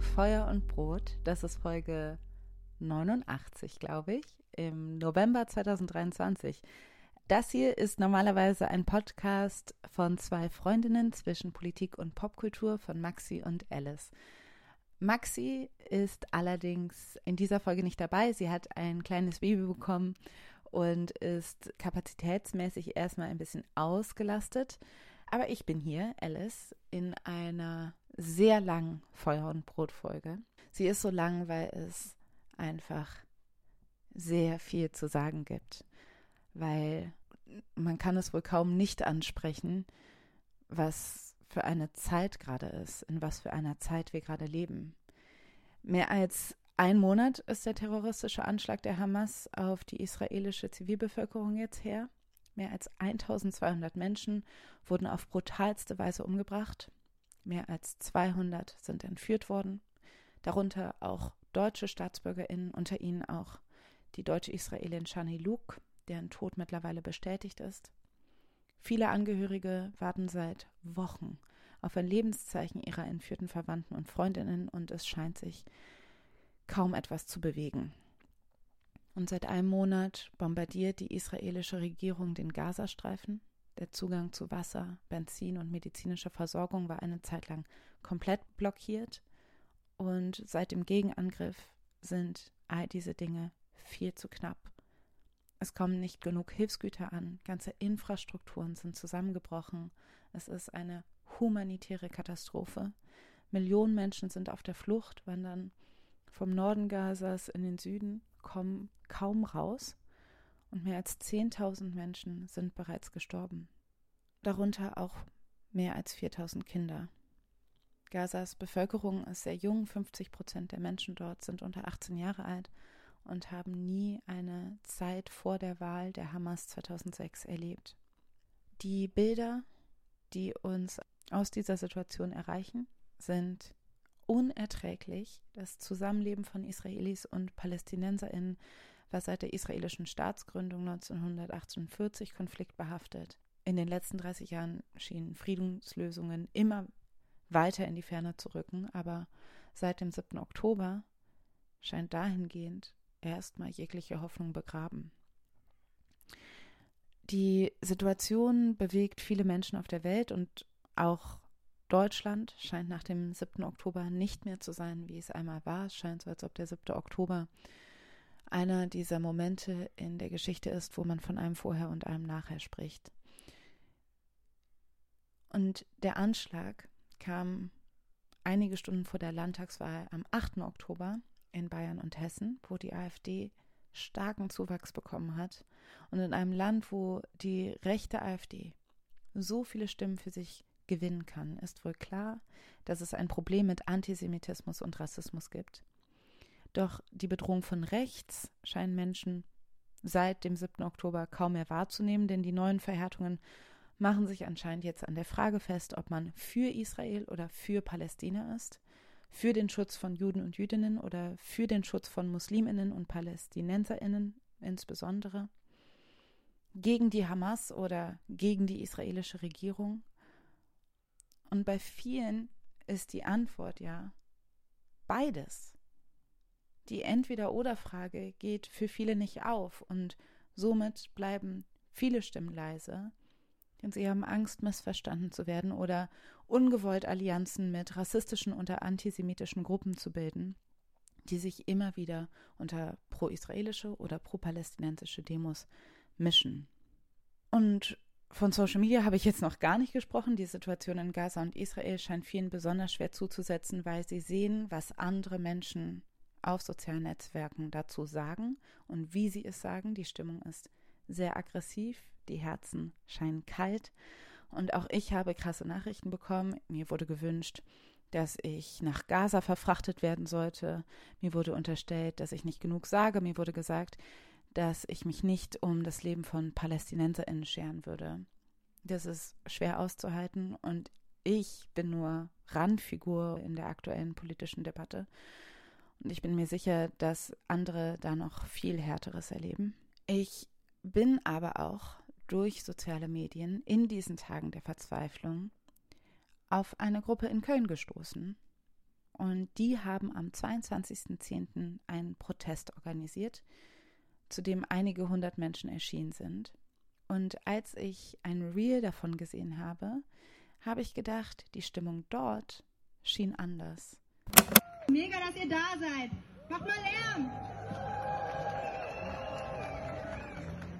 Feuer und Brot. Das ist Folge 89, glaube ich, im November 2023. Das hier ist normalerweise ein Podcast von zwei Freundinnen zwischen Politik und Popkultur von Maxi und Alice. Maxi ist allerdings in dieser Folge nicht dabei. Sie hat ein kleines Baby bekommen und ist kapazitätsmäßig erstmal ein bisschen ausgelastet. Aber ich bin hier, Alice, in einer sehr langen Feuer- und Brotfolge. Sie ist so lang, weil es einfach sehr viel zu sagen gibt. Weil man kann es wohl kaum nicht ansprechen, was für eine Zeit gerade ist, in was für einer Zeit wir gerade leben. Mehr als ein Monat ist der terroristische Anschlag der Hamas auf die israelische Zivilbevölkerung jetzt her. Mehr als 1200 Menschen wurden auf brutalste Weise umgebracht. Mehr als 200 sind entführt worden, darunter auch deutsche StaatsbürgerInnen, unter ihnen auch die deutsche Israelin Shani Luke, deren Tod mittlerweile bestätigt ist. Viele Angehörige warten seit Wochen auf ein Lebenszeichen ihrer entführten Verwandten und Freundinnen und es scheint sich kaum etwas zu bewegen. Und seit einem Monat bombardiert die israelische Regierung den Gazastreifen. Der Zugang zu Wasser, Benzin und medizinischer Versorgung war eine Zeit lang komplett blockiert. Und seit dem Gegenangriff sind all diese Dinge viel zu knapp. Es kommen nicht genug Hilfsgüter an, ganze Infrastrukturen sind zusammengebrochen. Es ist eine humanitäre Katastrophe. Millionen Menschen sind auf der Flucht, wandern vom Norden Gazas in den Süden, kommen kaum raus und mehr als 10.000 Menschen sind bereits gestorben. Darunter auch mehr als 4.000 Kinder. Gazas Bevölkerung ist sehr jung, 50 Prozent der Menschen dort sind unter 18 Jahre alt und haben nie eine Zeit vor der Wahl der Hamas 2006 erlebt. Die Bilder, die uns aus dieser Situation erreichen, sind unerträglich. Das Zusammenleben von Israelis und PalästinenserInnen war seit der israelischen Staatsgründung 1948 konfliktbehaftet. In den letzten 30 Jahren schienen Friedenslösungen immer weiter in die Ferne zu rücken, aber seit dem 7. Oktober scheint dahingehend erstmal jegliche Hoffnung begraben. Die Situation bewegt viele Menschen auf der Welt und auch Deutschland scheint nach dem 7. Oktober nicht mehr zu sein, wie es einmal war. Es scheint so, als ob der 7. Oktober einer dieser Momente in der Geschichte ist, wo man von einem Vorher und einem Nachher spricht. Und der Anschlag kam einige Stunden vor der Landtagswahl am 8. Oktober in Bayern und Hessen, wo die AfD starken Zuwachs bekommen hat und in einem Land, wo die rechte AfD so viele Stimmen für sich gewinnen kann, ist wohl klar, dass es ein Problem mit Antisemitismus und Rassismus gibt. Doch die Bedrohung von rechts scheinen Menschen seit dem 7. Oktober kaum mehr wahrzunehmen, denn die neuen Verhärtungen machen sich anscheinend jetzt an der Frage fest, ob man für Israel oder für Palästina ist, für den Schutz von Juden und Jüdinnen oder für den Schutz von Musliminnen und Palästinenserinnen insbesondere, gegen die Hamas oder gegen die israelische Regierung und bei vielen ist die Antwort ja beides. Die Entweder-Oder-Frage geht für viele nicht auf und somit bleiben viele Stimmen leise, denn sie haben Angst, missverstanden zu werden oder ungewollt Allianzen mit rassistischen oder antisemitischen Gruppen zu bilden, die sich immer wieder unter pro-israelische oder pro-palästinensische Demos mischen. Und von Social Media habe ich jetzt noch gar nicht gesprochen. Die Situation in Gaza und Israel scheint vielen besonders schwer zuzusetzen, weil sie sehen, was andere Menschen auf sozialen Netzwerken dazu sagen und wie sie es sagen. Die Stimmung ist sehr aggressiv, die Herzen scheinen kalt und auch ich habe krasse Nachrichten bekommen. Mir wurde gewünscht, dass ich nach Gaza verfrachtet werden sollte. Mir wurde unterstellt, dass ich nicht genug sage. Mir wurde gesagt, dass ich mich nicht um das Leben von PalästinenserInnen scheren würde. Das ist schwer auszuhalten und ich bin nur Randfigur in der aktuellen politischen Debatte. Und ich bin mir sicher, dass andere da noch viel Härteres erleben. Ich bin aber auch durch soziale Medien in diesen Tagen der Verzweiflung auf eine Gruppe in Köln gestoßen. Und die haben am 22.10. einen Protest organisiert, zu dem einige hundert Menschen erschienen sind. Und als ich ein Reel davon gesehen habe, habe ich gedacht, die Stimmung dort schien anders. Mega, dass ihr da seid. Macht mal Lärm.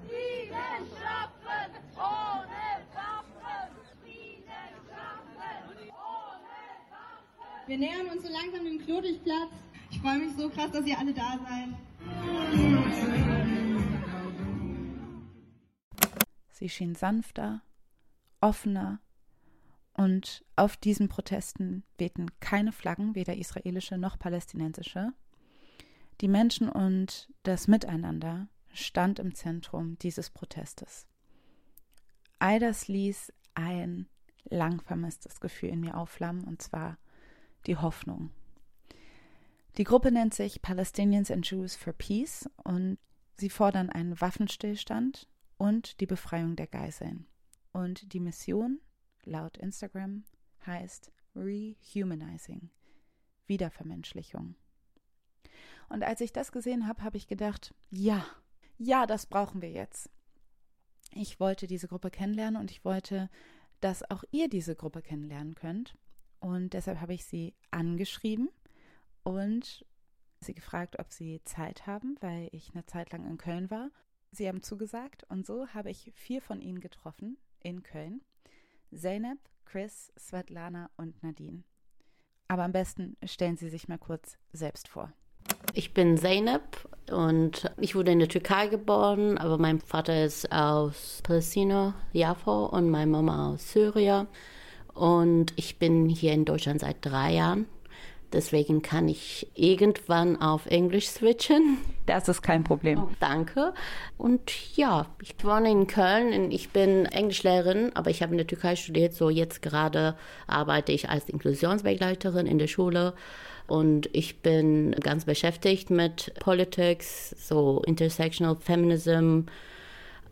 Frieden schaffen ohne Waffen. Frieden schaffen ohne Waffen. Wir nähern uns so langsam dem Klodigplatz. Ich freue mich so krass, dass ihr alle da seid. Sie schien sanfter, offener und auf diesen Protesten wehten keine Flaggen, weder israelische noch palästinensische. Die Menschen und das Miteinander stand im Zentrum dieses Protestes. All das ließ ein lang vermisstes Gefühl in mir aufflammen, und zwar die Hoffnung. Die Gruppe nennt sich Palestinians and Jews for Peace und sie fordern einen Waffenstillstand und die Befreiung der Geiseln. Und die Mission laut Instagram heißt Rehumanizing, Wiedervermenschlichung. Und als ich das gesehen habe, habe ich gedacht, ja, ja, das brauchen wir jetzt. Ich wollte diese Gruppe kennenlernen und ich wollte, dass auch ihr diese Gruppe kennenlernen könnt. Und deshalb habe ich sie angeschrieben und sie gefragt, ob sie Zeit haben, weil ich eine Zeit lang in Köln war. Sie haben zugesagt und so habe ich vier von ihnen getroffen in Köln. Zeynep, Chris, Svetlana und Nadine. Aber am besten stellen Sie sich mal kurz selbst vor. Ich bin Zeynep und ich wurde in der Türkei geboren, aber mein Vater ist aus Palästina, Jaffa, und meine Mama aus Syrien. Und ich bin hier in Deutschland seit drei Jahren. Deswegen kann ich irgendwann auf Englisch switchen. Das ist kein Problem. Oh, danke. Und ja, ich wohne in Köln und ich bin Englischlehrerin, aber ich habe in der Türkei studiert. So jetzt gerade arbeite ich als Inklusionsbegleiterin in der Schule. Und ich bin ganz beschäftigt mit Politics, so Intersectional Feminism,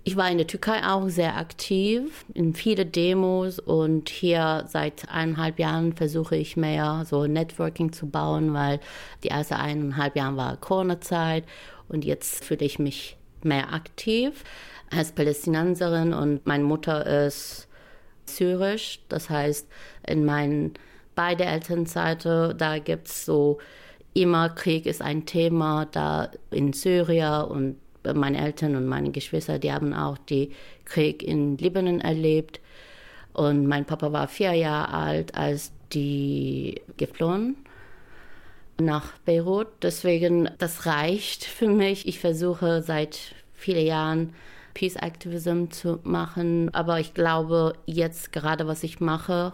ich war in der Türkei auch sehr aktiv in viele Demos und hier seit eineinhalb Jahren versuche ich mehr so Networking zu bauen, weil die erste eineinhalb Jahre war Corona-Zeit und jetzt fühle ich mich mehr aktiv als Palästinenserin und meine Mutter ist syrisch, das heißt in meinen beide Elternseite, da gibt es so immer Krieg ist ein Thema da in Syrien und meine Eltern und meine Geschwister, die haben auch den Krieg in Libanon erlebt. Und mein Papa war vier Jahre alt, als die geflohen nach Beirut. Deswegen, das reicht für mich. Ich versuche seit vielen Jahren Peace Activism zu machen. Aber ich glaube, jetzt gerade was ich mache,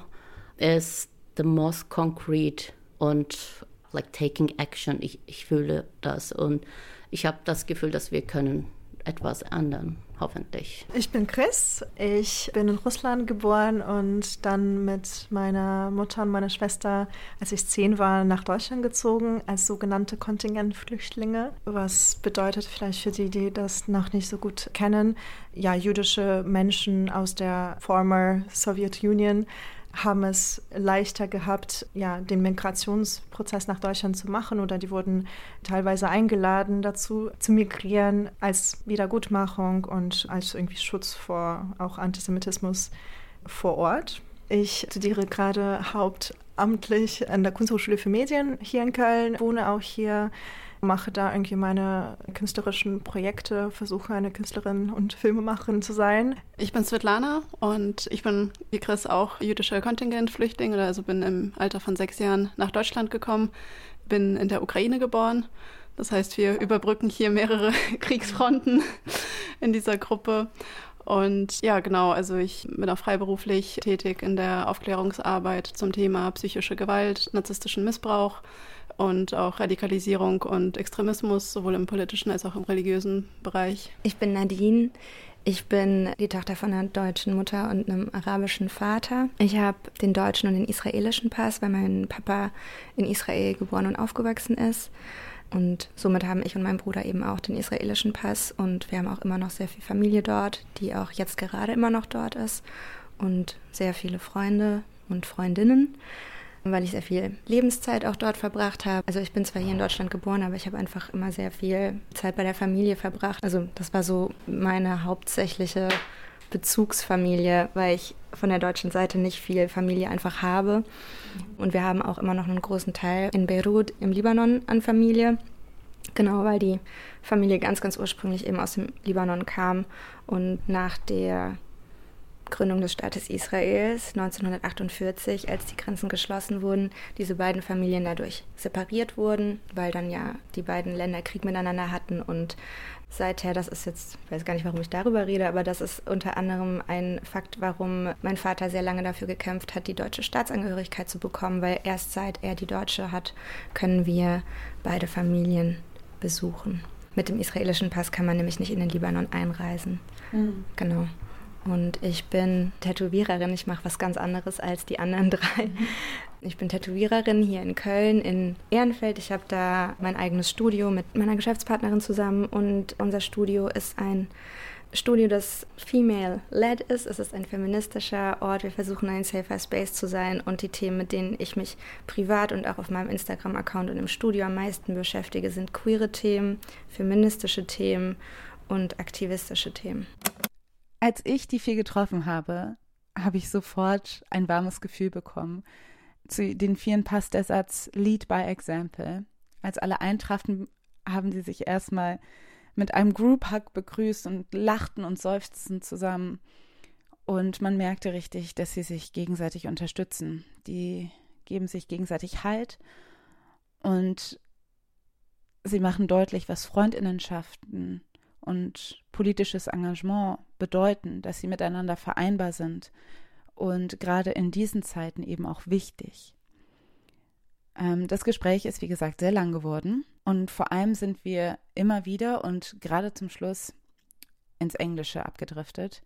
ist the most concrete und like taking action. Ich, ich fühle das und ich habe das Gefühl, dass wir können etwas ändern, hoffentlich. Ich bin Chris. Ich bin in Russland geboren und dann mit meiner Mutter und meiner Schwester, als ich zehn war, nach Deutschland gezogen als sogenannte Kontingentflüchtlinge. Was bedeutet vielleicht für die, die das noch nicht so gut kennen, ja, jüdische Menschen aus der former Soviet Union haben es leichter gehabt, ja, den Migrationsprozess nach Deutschland zu machen oder die wurden teilweise eingeladen dazu zu migrieren als Wiedergutmachung und als irgendwie Schutz vor auch Antisemitismus vor Ort. Ich studiere gerade hauptamtlich an der Kunsthochschule für Medien hier in Köln, wohne auch hier mache da irgendwie meine künstlerischen Projekte, versuche eine Künstlerin und Filmemacherin zu sein. Ich bin Svetlana und ich bin wie Chris auch jüdischer Kontingentflüchtling, also bin im Alter von sechs Jahren nach Deutschland gekommen, bin in der Ukraine geboren. Das heißt, wir überbrücken hier mehrere Kriegsfronten in dieser Gruppe. Und ja, genau, also ich bin auch freiberuflich tätig in der Aufklärungsarbeit zum Thema psychische Gewalt, narzisstischen Missbrauch und auch Radikalisierung und Extremismus, sowohl im politischen als auch im religiösen Bereich. Ich bin Nadine. Ich bin die Tochter von einer deutschen Mutter und einem arabischen Vater. Ich habe den deutschen und den israelischen Pass, weil mein Papa in Israel geboren und aufgewachsen ist. Und somit haben ich und mein Bruder eben auch den israelischen Pass. Und wir haben auch immer noch sehr viel Familie dort, die auch jetzt gerade immer noch dort ist. Und sehr viele Freunde und Freundinnen, weil ich sehr viel Lebenszeit auch dort verbracht habe. Also ich bin zwar hier in Deutschland geboren, aber ich habe einfach immer sehr viel Zeit bei der Familie verbracht. Also das war so meine hauptsächliche Bezugsfamilie, weil ich von der deutschen Seite nicht viel Familie einfach habe. Und wir haben auch immer noch einen großen Teil in Beirut im Libanon an Familie. Genau, weil die Familie ganz, ganz ursprünglich eben aus dem Libanon kam und nach der Gründung des Staates Israels 1948, als die Grenzen geschlossen wurden, diese beiden Familien dadurch separiert wurden, weil dann ja die beiden Länder Krieg miteinander hatten und seither, das ist jetzt, ich weiß gar nicht, warum ich darüber rede, aber das ist unter anderem ein Fakt, warum mein Vater sehr lange dafür gekämpft hat, die deutsche Staatsangehörigkeit zu bekommen, weil erst seit er die deutsche hat, können wir beide Familien besuchen. Mit dem israelischen Pass kann man nämlich nicht in den Libanon einreisen. Mhm. Genau. Und ich bin Tätowiererin. Ich mache was ganz anderes als die anderen drei. Ich bin Tätowiererin hier in Köln, in Ehrenfeld. Ich habe da mein eigenes Studio mit meiner Geschäftspartnerin zusammen. Und unser Studio ist ein Studio, das female-led ist. Es ist ein feministischer Ort. Wir versuchen ein safer Space zu sein. Und die Themen, mit denen ich mich privat und auch auf meinem Instagram-Account und im Studio am meisten beschäftige, sind queere Themen, feministische Themen und aktivistische Themen. Als ich die vier getroffen habe, habe ich sofort ein warmes Gefühl bekommen. Zu den vieren passt der Satz Lead by Example. Als alle eintrafen, haben sie sich erstmal mit einem Group Hug begrüßt und lachten und seufzten zusammen. Und man merkte richtig, dass sie sich gegenseitig unterstützen. Die geben sich gegenseitig Halt und sie machen deutlich, was Freundinnenschaften und politisches Engagement bedeuten, dass sie miteinander vereinbar sind und gerade in diesen Zeiten eben auch wichtig. Ähm, das Gespräch ist, wie gesagt, sehr lang geworden und vor allem sind wir immer wieder und gerade zum Schluss ins Englische abgedriftet.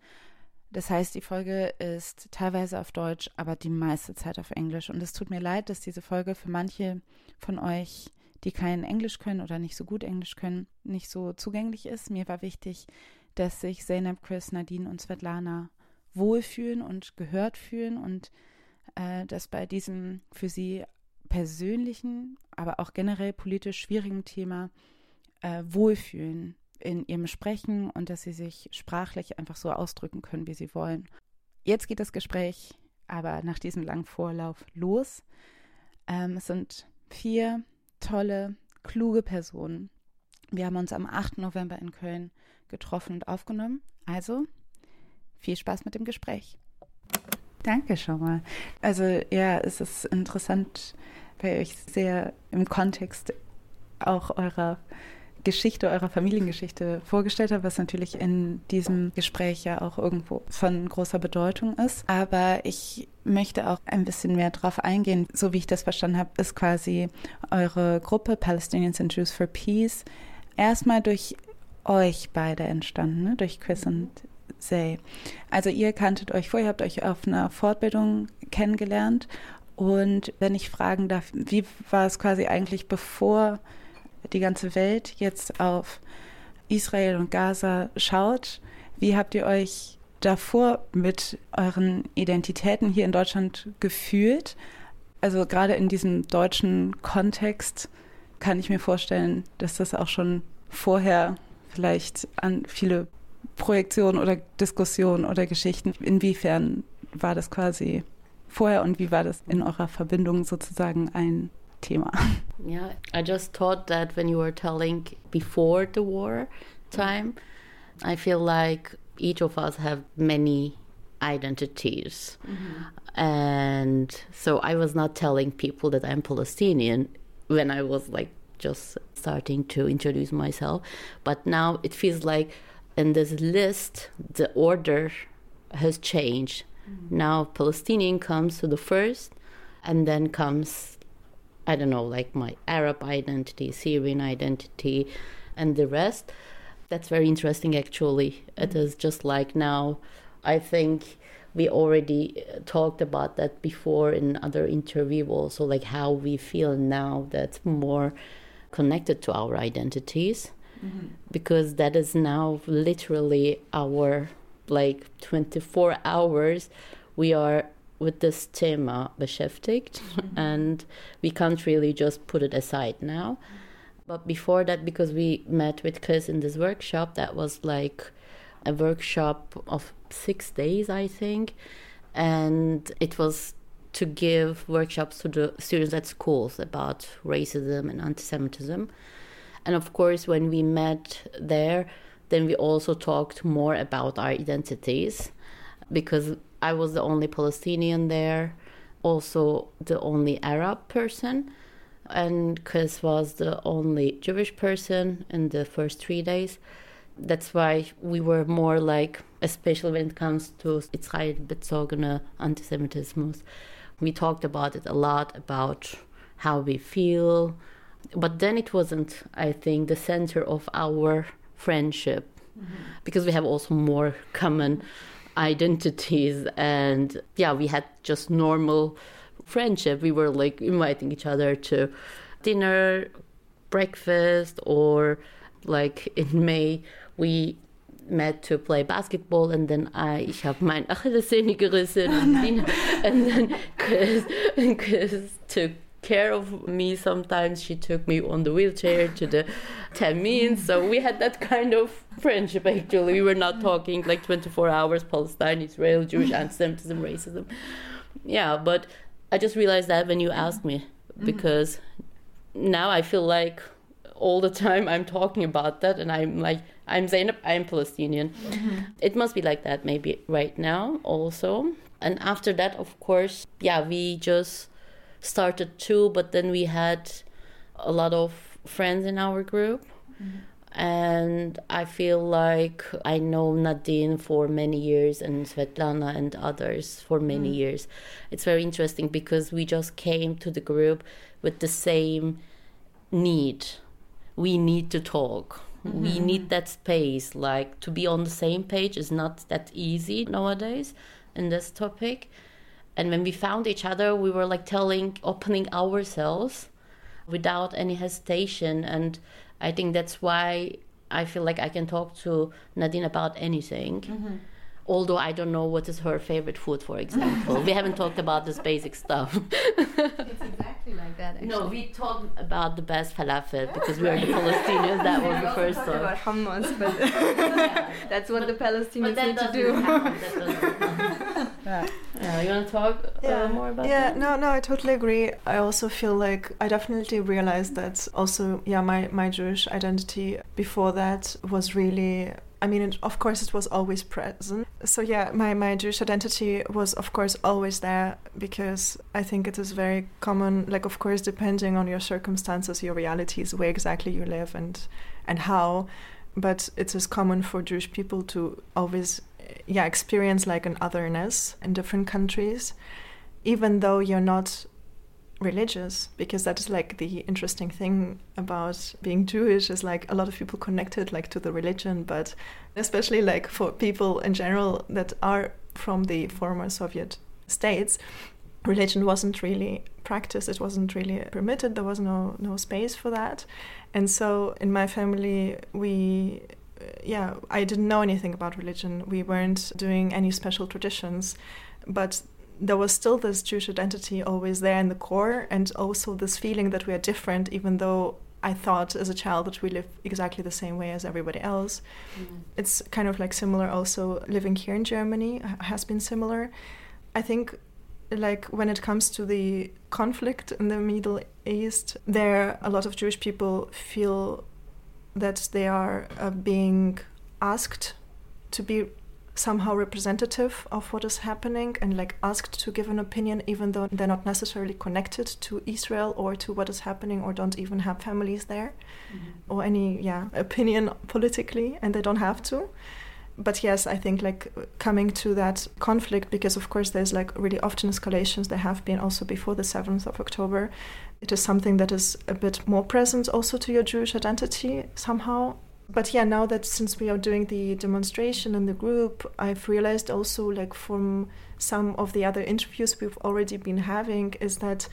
Das heißt, die Folge ist teilweise auf Deutsch, aber die meiste Zeit auf Englisch. Und es tut mir leid, dass diese Folge für manche von euch die kein Englisch können oder nicht so gut Englisch können, nicht so zugänglich ist. Mir war wichtig, dass sich Zeynep, Chris, Nadine und Svetlana wohlfühlen und gehört fühlen und äh, dass bei diesem für sie persönlichen, aber auch generell politisch schwierigen Thema äh, wohlfühlen in ihrem Sprechen und dass sie sich sprachlich einfach so ausdrücken können, wie sie wollen. Jetzt geht das Gespräch aber nach diesem langen Vorlauf los. Ähm, es sind vier tolle, kluge Personen. Wir haben uns am 8. November in Köln getroffen und aufgenommen. Also viel Spaß mit dem Gespräch. Danke schon mal. Also ja, es ist interessant, weil ich sehr im Kontext auch eurer Geschichte, eurer Familiengeschichte vorgestellt habe, was natürlich in diesem Gespräch ja auch irgendwo von großer Bedeutung ist. Aber ich möchte auch ein bisschen mehr darauf eingehen. So wie ich das verstanden habe, ist quasi eure Gruppe Palestinians and Jews for Peace erstmal durch euch beide entstanden, ne? durch Chris und Zay. Also ihr kanntet euch vorher, habt euch auf einer Fortbildung kennengelernt. Und wenn ich fragen darf, wie war es quasi eigentlich bevor die ganze Welt jetzt auf Israel und Gaza schaut, wie habt ihr euch davor mit euren Identitäten hier in Deutschland gefühlt? Also gerade in diesem deutschen Kontext kann ich mir vorstellen, dass das auch schon vorher vielleicht an viele Projektionen oder Diskussionen oder Geschichten, inwiefern war das quasi vorher und wie war das in eurer Verbindung sozusagen ein Thema. Yeah, I just thought that when you were telling before the war time, I feel like each of us have many identities. Mm-hmm. And so I was not telling people that I'm Palestinian when I was like just starting to introduce myself. But now it feels like in this list, the order has changed. Mm-hmm. Now Palestinian comes to the first, and then comes I don't know, like my Arab identity, Syrian identity, and the rest. That's very interesting, actually. It mm-hmm. is just like now, I think we already uh, talked about that before in other interview also like how we feel now that's more connected to our identities mm-hmm. because that is now literally our like 24 hours we are with this Thema beschäftigt, mm-hmm. and we can't really just put it aside now. But before that, because we met with Kris in this workshop, that was like a workshop of six days, I think, and it was to give workshops to the students at schools about racism and anti-Semitism. And of course, when we met there, then we also talked more about our identities because I was the only Palestinian there, also the only Arab person, and Kris was the only Jewish person in the first three days. That's why we were more like, especially when it comes to Israel bezogene Antisemitismus, we talked about it a lot about how we feel. But then it wasn't, I think, the center of our friendship mm-hmm. because we have also more common identities and yeah we had just normal friendship. We were like inviting each other to dinner breakfast or like in may we met to play basketball and then I ich habe mein Achillessehne gerissen and, and then Kris, Kris took care of me sometimes. She took me on the wheelchair to the Tamin so we had that kind of friendship actually. We were not talking like 24 hours Palestine Israel Jewish anti-Semitism racism. Yeah but I just realized that when you asked me because now I feel like all the time I'm talking about that and I'm like I'm Zainab I'm Palestinian. Mm-hmm. it must be like that maybe right now also. And after that of course yeah we just started too but then we had a lot of friends in our group mm-hmm. and I feel like I know Nadine for many years and Swetlana and others for many mm-hmm. years it's very interesting because we just came to the group with the same need we need to talk mm-hmm. we need that space like to be on the same page is not that easy nowadays in this topic and when we found each other we were like telling opening ourselves without any hesitation and i think that's why i feel like i can talk to nadine about anything mm-hmm. although i don't know what is her favorite food for example. We haven't talked about this basic stuff. It's exactly like that actually. no we talked about the best falafel because we are the palestinians that was the first talk about hummus but that's what but, the palestinians need to do yeah. yeah. you want to talk uh, yeah. Uh, more about that? yeah, that? no, no, I totally agree. I also feel like I definitely realized that also, yeah, my, my Jewish identity before that was really I mean, it, of course, it was always present. So yeah, my, my Jewish identity was, of course, always there because I think it is very common. Like, of course, depending on your circumstances, your realities, where exactly you live, and and how. But it is common for Jewish people to always yeah experience like an otherness in different countries even though you're not religious because that is like the interesting thing about being jewish is like a lot of people connected like to the religion but especially like for people in general that are from the former soviet states religion wasn't really practiced it wasn't really permitted there was no no space for that. And so in my family we yeah, I didn't know anything about religion. We weren't doing any special traditions, but there was still this Jewish identity always there in the core, and also this feeling that we are different, even though I thought as a child that we live exactly the same way as everybody else. Mm. It's kind of like similar also living here in Germany has been similar. I think like when it comes to the conflict in the Middle East, there a lot of Jewish people feel that they are uh, being asked to be somehow representative of what is happening and like asked to give an opinion even though they're not necessarily connected to Israel or to what is happening or don't even have families there mm-hmm. or any yeah opinion politically and they don't have to but yes i think like coming to that conflict because of course there's like really often escalations there have been also before the 7th of october it is something that is a bit more present also to your Jewish identity somehow. But yeah, now that since we are doing the demonstration in the group, I've realized also, like from some of the other interviews we've already been having, is that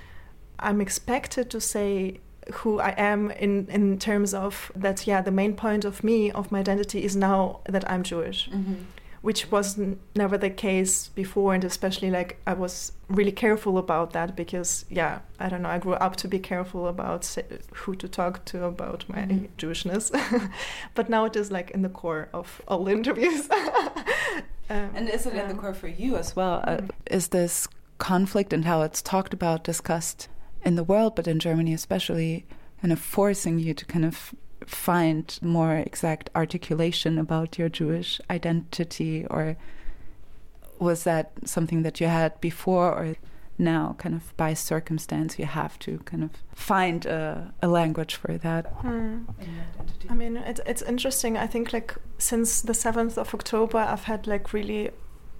I'm expected to say who I am in in terms of that. Yeah, the main point of me of my identity is now that I'm Jewish. Mm-hmm which was never the case before. And especially like I was really careful about that because, yeah, I don't know, I grew up to be careful about who to talk to about my Mhm. Jewishness. but now it is like in the core of all interviews. um, And is it in the core for you as well? Uh, Mm. is this conflict and how it's talked about, discussed in the world, but in Germany especially, kind of forcing you to kind of find more exact articulation about your Jewish identity? Or was that something that you had before or now, kind of by circumstance, you have to kind of find a, a language for that? Hmm. I mean, it's it's interesting. I think like since the seventh of October, I've had like really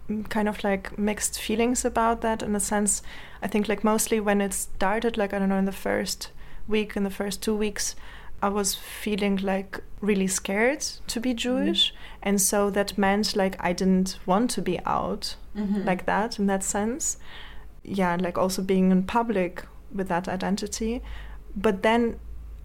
mm, kind of like mixed feelings about that. In a sense, I think like mostly when it started, like I don't know, in the first week, in the first two weeks, I was feeling like really scared to be mm-hmm. Jewish, and so that meant like I didn't want to be out mm-hmm. like that in that sense. Yeah, like also being in public with that identity. But then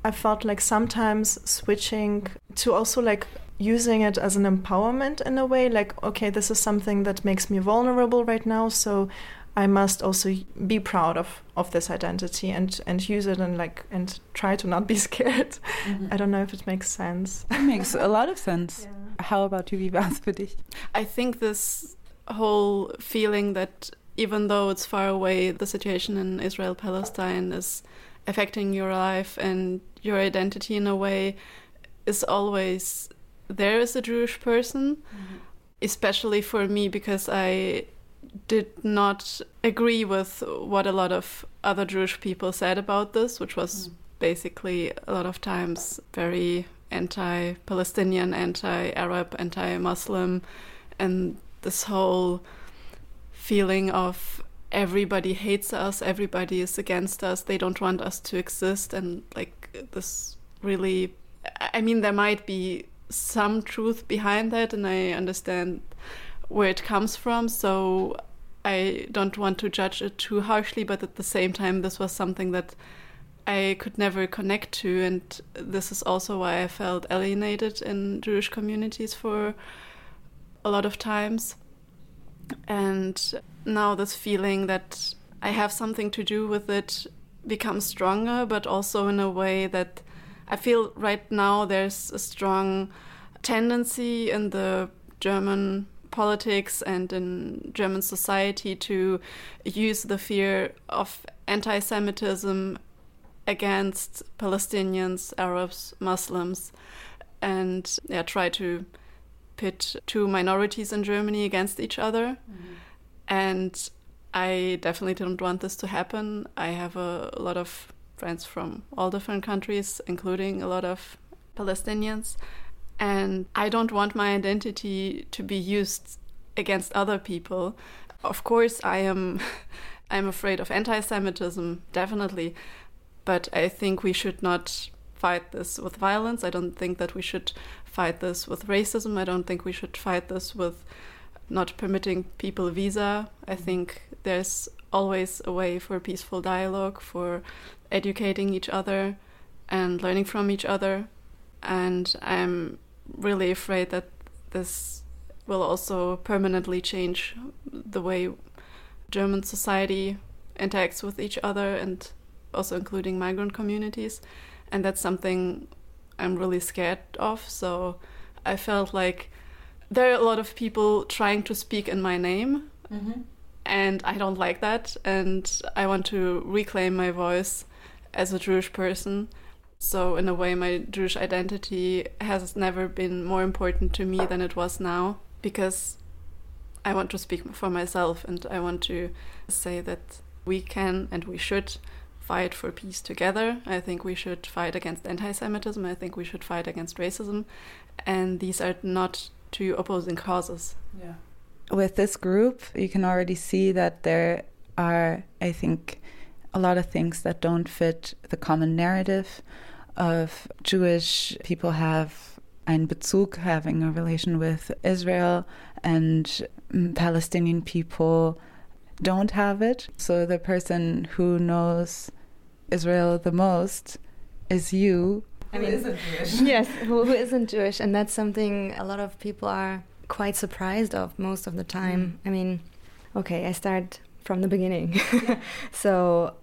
I felt like sometimes switching to also like using it as an empowerment in a way, like, okay, this is something that makes me vulnerable right now, so I must also be proud of, of this identity and, and use it and like and try to not be scared. Mm-hmm. I don't know if it makes sense. That makes a lot of sense. How about you, wie war's für dich? I think this whole feeling that even though it's far away, the situation in Israel Palestine is affecting your life and your identity in a way is always there as a Jewish person, mm-hmm. especially for me because I did not agree with what a lot of other Jewish people said about this, which was mm. basically a lot of times very anti Palestinian, anti Arab, anti Muslim, and this whole feeling of everybody hates us, everybody is against us, they don't want us to exist, and like this really, I mean, there might be some truth behind that, and I understand where it comes from, so I don't want to judge it too harshly, but at the same time, this was something that I could never connect to, and this is also why I felt alienated in Jewish communities for a lot of times. And now this feeling that I have something to do with it becomes stronger, but also in a way that I feel right now there's a strong tendency in the German politics and in German society to use the fear of anti Semitism against Palestinians, Arabs, Muslims, and yeah, try to pit two minorities in Germany against each other. Mm-hmm. And I definitely don't want this to happen. I have a, a lot of friends from all different countries, including a lot of Palestinians. And I don't want my identity to be used against other people. Of course, I am. I'm afraid of anti-Semitism, definitely, but I think we should not fight this with violence. I don't think that we should fight this with racism. I don't think we should fight this with not permitting people visa. I mm-hmm. think there's always a way for peaceful dialogue, for educating each other and learning from each other. And I'm really afraid that this will also permanently change the way German society interacts with each other and also including migrant communities. And that's something I'm really scared of. So I felt like there are a lot of people trying to speak in my name, mm-hmm. and I don't like that. And I want to reclaim my voice as a Jewish person. So, in a way, my Jewish identity has never been more important to me than it was now because I want to speak for myself and I want to say that we can and we should fight for peace together. I think we should fight against anti Semitism. I think we should fight against racism. And these are not two opposing causes. Yeah. With this group, you can already see that there are, I think, a lot of things that don't fit the common narrative of Jewish people have ein Bezug, having a relation with Israel, and mm, Palestinian people don't have it. So the person who knows Israel the most is you. I mean, yes, who, who isn't Jewish, and that's something a lot of people are quite surprised of most of the time. I mean, okay, I start from the beginning. so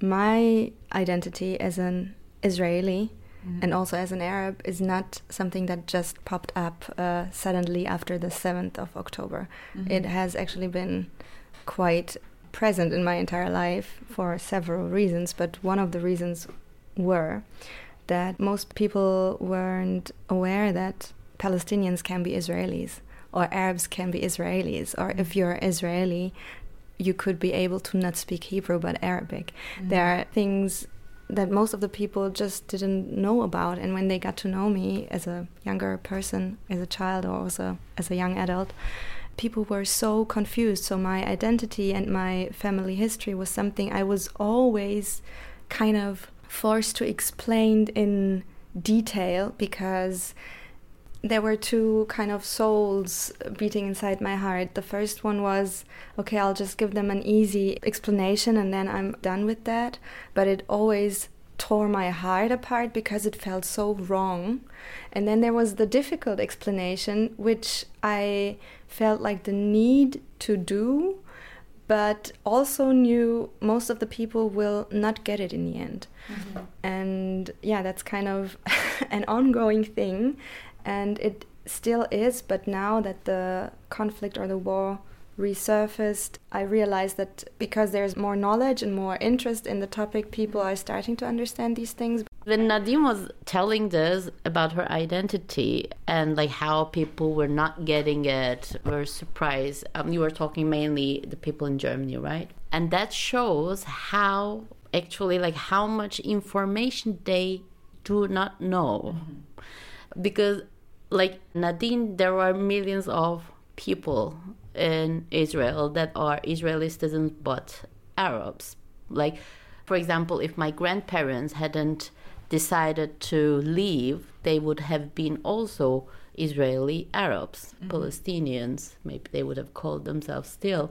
my identity as an Israeli mm. and also as an Arab is not something that just popped up uh, suddenly after the 7th of October. Mm-hmm. It has actually been quite present in my entire life for several reasons, but one of the reasons were that most people weren't aware that Palestinians can be Israelis or Arabs can be Israelis, or if mm. you're Israeli, you could be able to not speak Hebrew but Arabic. There mm. are things that most of the people just didn't know about, and when they got to know me as a younger person, as a child, or also as a young adult, people were so confused. So my identity and my family history was something I was always kind of forced to explain in detail because there were two kind of souls beating inside my heart. The first one was, okay, I'll just give them an easy explanation and then I'm done with that. But it always tore my heart apart because it felt so wrong. And then there was the difficult explanation, which I felt like the need to do, but also knew most of the people will not get it in the end. Mm-hmm. And yeah, that's kind of an ongoing thing. And it still is, but now that the conflict or the war resurfaced, I realized that because there's more knowledge and more interest in the topic, people are starting to understand these things. When Nadine was telling this about her identity and like how people were not getting it, were surprised. Um, you were talking mainly the people in Germany, right? And that shows how actually like how much information they do not know, because like Nadine, there are millions of people in Israel that are Israeli citizens but Arabs. Like, for example, if my grandparents hadn't decided to leave, they would have been also Israeli Arabs, mm-hmm. Palestinians. Maybe they would have called themselves still.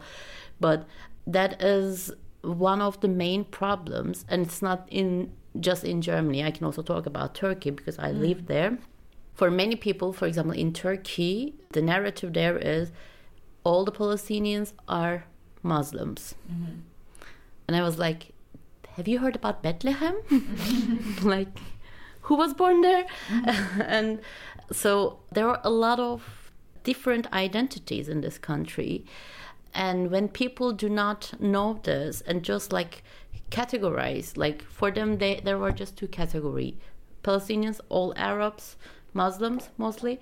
But that is one of the main problems, and it's not in just in Germany. I can also talk about Turkey because I mm. lived there. For many people, for example, in Turkey, the narrative there is all the Palestinians are Muslims. Mm-hmm. And I was like, have you heard about Bethlehem? like, who was born there? Mm-hmm. and so there are a lot of different identities in this country. And when people do not know this and just like categorize, like for them, they, there were just two categories Palestinians, all Arabs, Muslims mostly,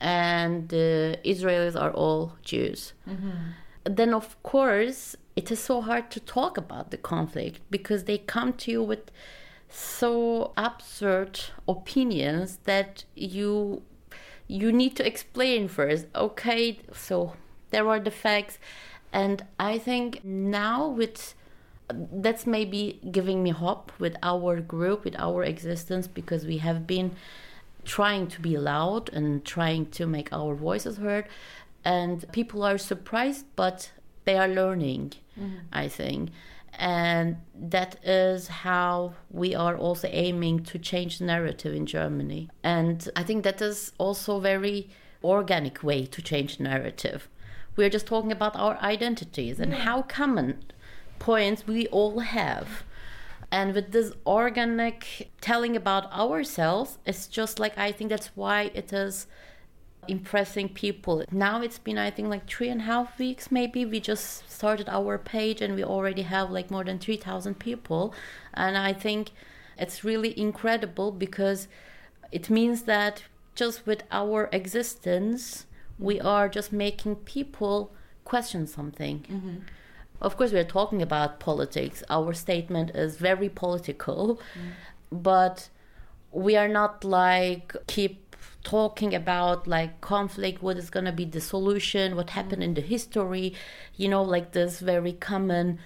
and uh, Israelis are all Jews. Then, of course, it is so hard to talk about the conflict because they come to you with so absurd opinions that you you need to explain first. Okay so there are the facts. And i think now with that's maybe giving me hope with our group with our existence because we have been trying to be loud and trying to make our voices heard. And people are surprised but they are learning mm-hmm. i think. And that is how we are also aiming to change the narrative in germany. And i think that is also a very organic way to change the narrative we're just talking about our identities and how common points we all have and with this organic telling about ourselves it's just like i think that's why it is impressing people. Now it's been i think like three and a half weeks maybe. We just started our page and we already have like more than 3000 people. And i think it's really incredible because it means that just with our existence we are just making people question something mm-hmm. Of course we're talking about politics. Our statement is very political but we are not like keep talking about like conflict what is going to be the solution what happened in the history you know like this very common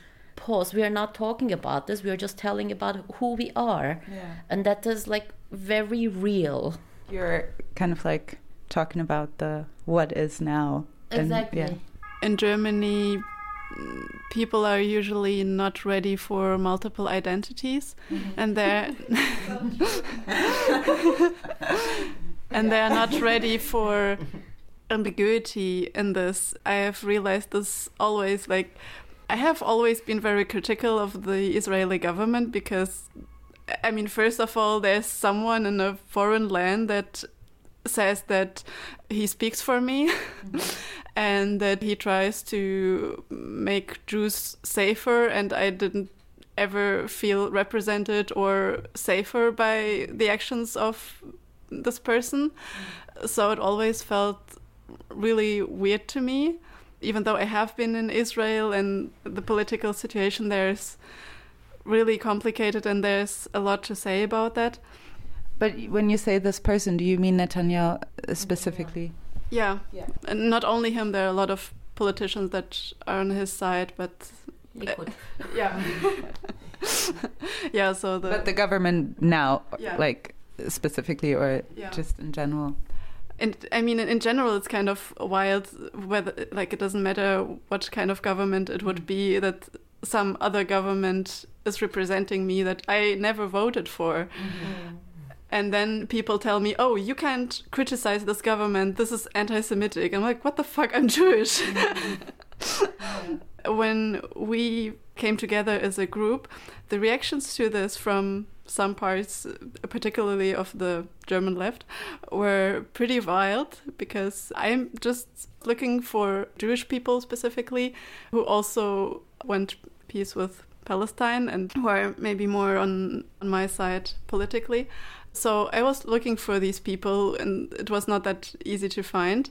pause. We are not talking about this. We are just telling about who we are. Yeah. and that is like very real. You're kind of like talking about the what is now. and- exactly. yeah. In Germany, mm, people are usually not ready for multiple identities, mm-hmm. and they're and they are not ready for ambiguity in this. I have realized this always like I have always been very critical of the Israeli government because I mean first of all there's someone in a foreign land that says that he speaks for me mm-hmm. and that he tries to make Jews safer and I didn't ever feel represented or safer by the actions of this person. Mm-hmm. So it always felt really weird to me, even though I have been in Israel and the political situation there is really complicated and there's a lot to say about that. But when you say this person, do you mean Netanyahu specifically? Yeah. yeah. And not only him, there are a lot of politicians that are on his side, but. Uh, yeah. yeah, so the. But the government now, yeah. like specifically or yeah. just in general? and I mean, in general, it's kind of wild whether, like, it doesn't matter what kind of government it would be that some other government is representing me that I never voted for. Mm-hmm. And then people tell me, oh, you can't criticize this government. This is anti Semitic. I'm like, what the fuck? I'm Jewish. When we came together as a group, the reactions to this from some parts, particularly of the German left, were pretty wild because I'm just looking for Jewish people specifically who also want peace with Palestine and who are maybe more on, on my side politically. So I was looking for these people, and it was not that easy to find.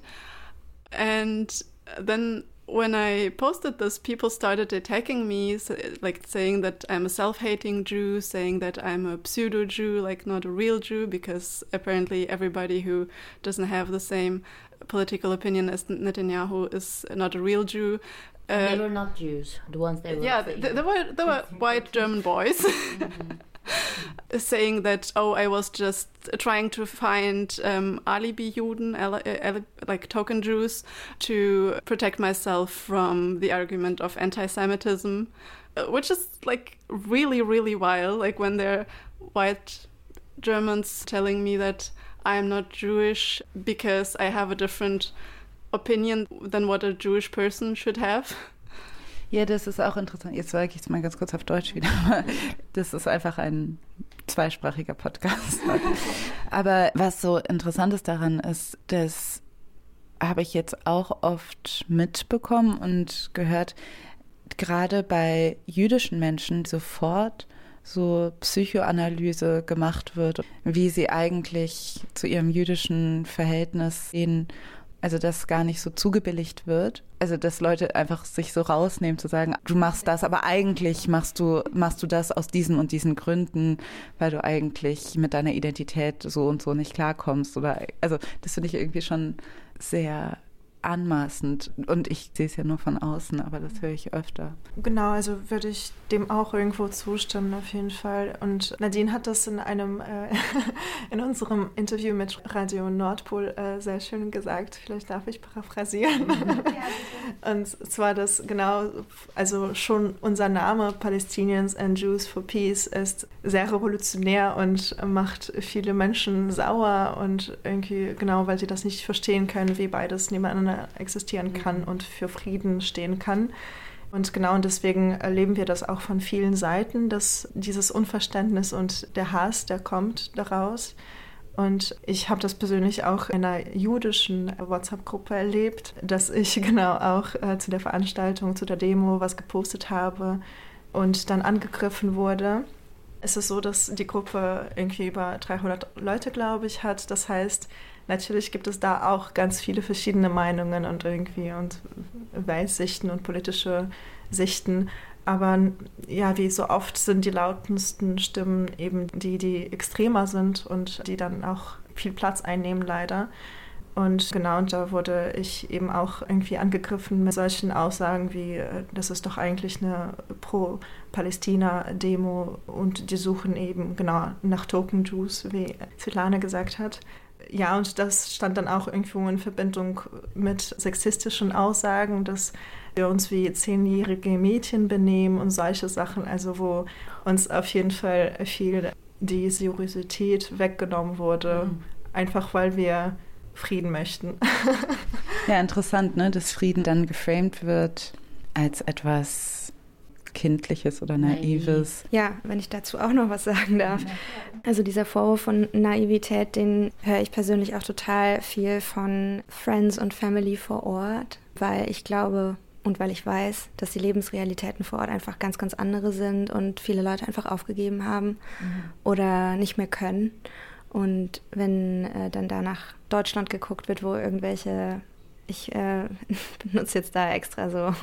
And then when I posted this, people started attacking me, like saying that I'm a self hating Jew, saying that I'm a pseudo Jew, like not a real Jew, because apparently everybody who doesn't have the same political opinion as Netanyahu is not a real Jew. Uh, they were not Jews, the ones they were. Yeah, they, they, were, they were white German boys. Mm-hmm. saying that oh I was just trying to find um, alibi Juden, like token Jews, to protect myself from the argument of anti-Semitism, uh, which is like really really wild. Like when they're white Germans telling me that I'm not Jewish because I have a different opinion than what a Jewish person should have. Ja, das ist auch interessant. Jetzt sage ich es mal ganz kurz auf Deutsch wieder. Das ist einfach ein zweisprachiger Podcast. Aber was so interessant ist daran ist, dass habe ich jetzt auch oft mitbekommen und gehört, gerade bei jüdischen Menschen sofort so Psychoanalyse gemacht wird, wie sie eigentlich zu ihrem jüdischen Verhältnis sehen also dass gar nicht so zugebilligt wird. Also dass Leute einfach sich so rausnehmen zu sagen, du machst das, aber eigentlich machst du machst du das aus diesen und diesen Gründen, weil du eigentlich mit deiner Identität so und so nicht klarkommst oder also das finde ich irgendwie schon sehr anmaßend. Und ich sehe es ja nur von außen, aber das höre ich öfter. Genau, also würde ich dem auch irgendwo zustimmen, auf jeden Fall. Und Nadine hat das in einem, äh, in unserem Interview mit Radio Nordpol äh, sehr schön gesagt. Vielleicht darf ich paraphrasieren. und zwar, dass genau, also schon unser Name Palestinians and Jews for Peace ist sehr revolutionär und macht viele Menschen sauer und irgendwie, genau, weil sie das nicht verstehen können, wie beides nebeneinander Ebene existieren kann mhm. und für Frieden stehen kann. Und genau und deswegen erleben wir das auch von vielen Seiten, dass dieses Unverständnis und der Hass, der kommt daraus. Und ich habe das persönlich auch in einer jüdischen WhatsApp-Gruppe erlebt, dass ich genau auch äh, zu der Veranstaltung, zu der Demo was gepostet habe und dann angegriffen wurde. Es ist so, dass die Gruppe irgendwie über 300 Leute, glaube ich, hat. Das heißt, natürlich gibt es da auch ganz viele verschiedene Meinungen und irgendwie und Weltsichten und politische Sichten. Aber ja, wie so oft sind die lautesten Stimmen eben die, die extremer sind und die dann auch viel Platz einnehmen, leider. Und genau, und da wurde ich eben auch irgendwie angegriffen mit solchen Aussagen wie, äh, das ist doch eigentlich eine Pro-Palästina-Demo und die suchen eben genau nach Token-Jews, wie Svetlana gesagt hat ja, und das stand dann auch irgendwo in Verbindung mit sexistischen Aussagen, dass wir uns wie zehnjährige Mädchen benehmen und solche Sachen, also wo uns auf jeden Fall viel die Seriosität weggenommen wurde, mhm. einfach weil wir Frieden möchten. ja, interessant, ne, dass Frieden dann geframed wird als etwas Kindliches oder Naives. Ja, wenn ich dazu auch noch was sagen darf. Also dieser Vorwurf von Naivität, den höre ich persönlich auch total viel von Friends und Family vor Ort, weil ich glaube und weil ich weiß, dass die Lebensrealitäten vor Ort einfach ganz, ganz andere sind und viele Leute einfach aufgegeben haben mhm. oder nicht mehr können. Und wenn äh, dann da nach Deutschland geguckt wird, wo irgendwelche, ich äh, benutze jetzt da extra so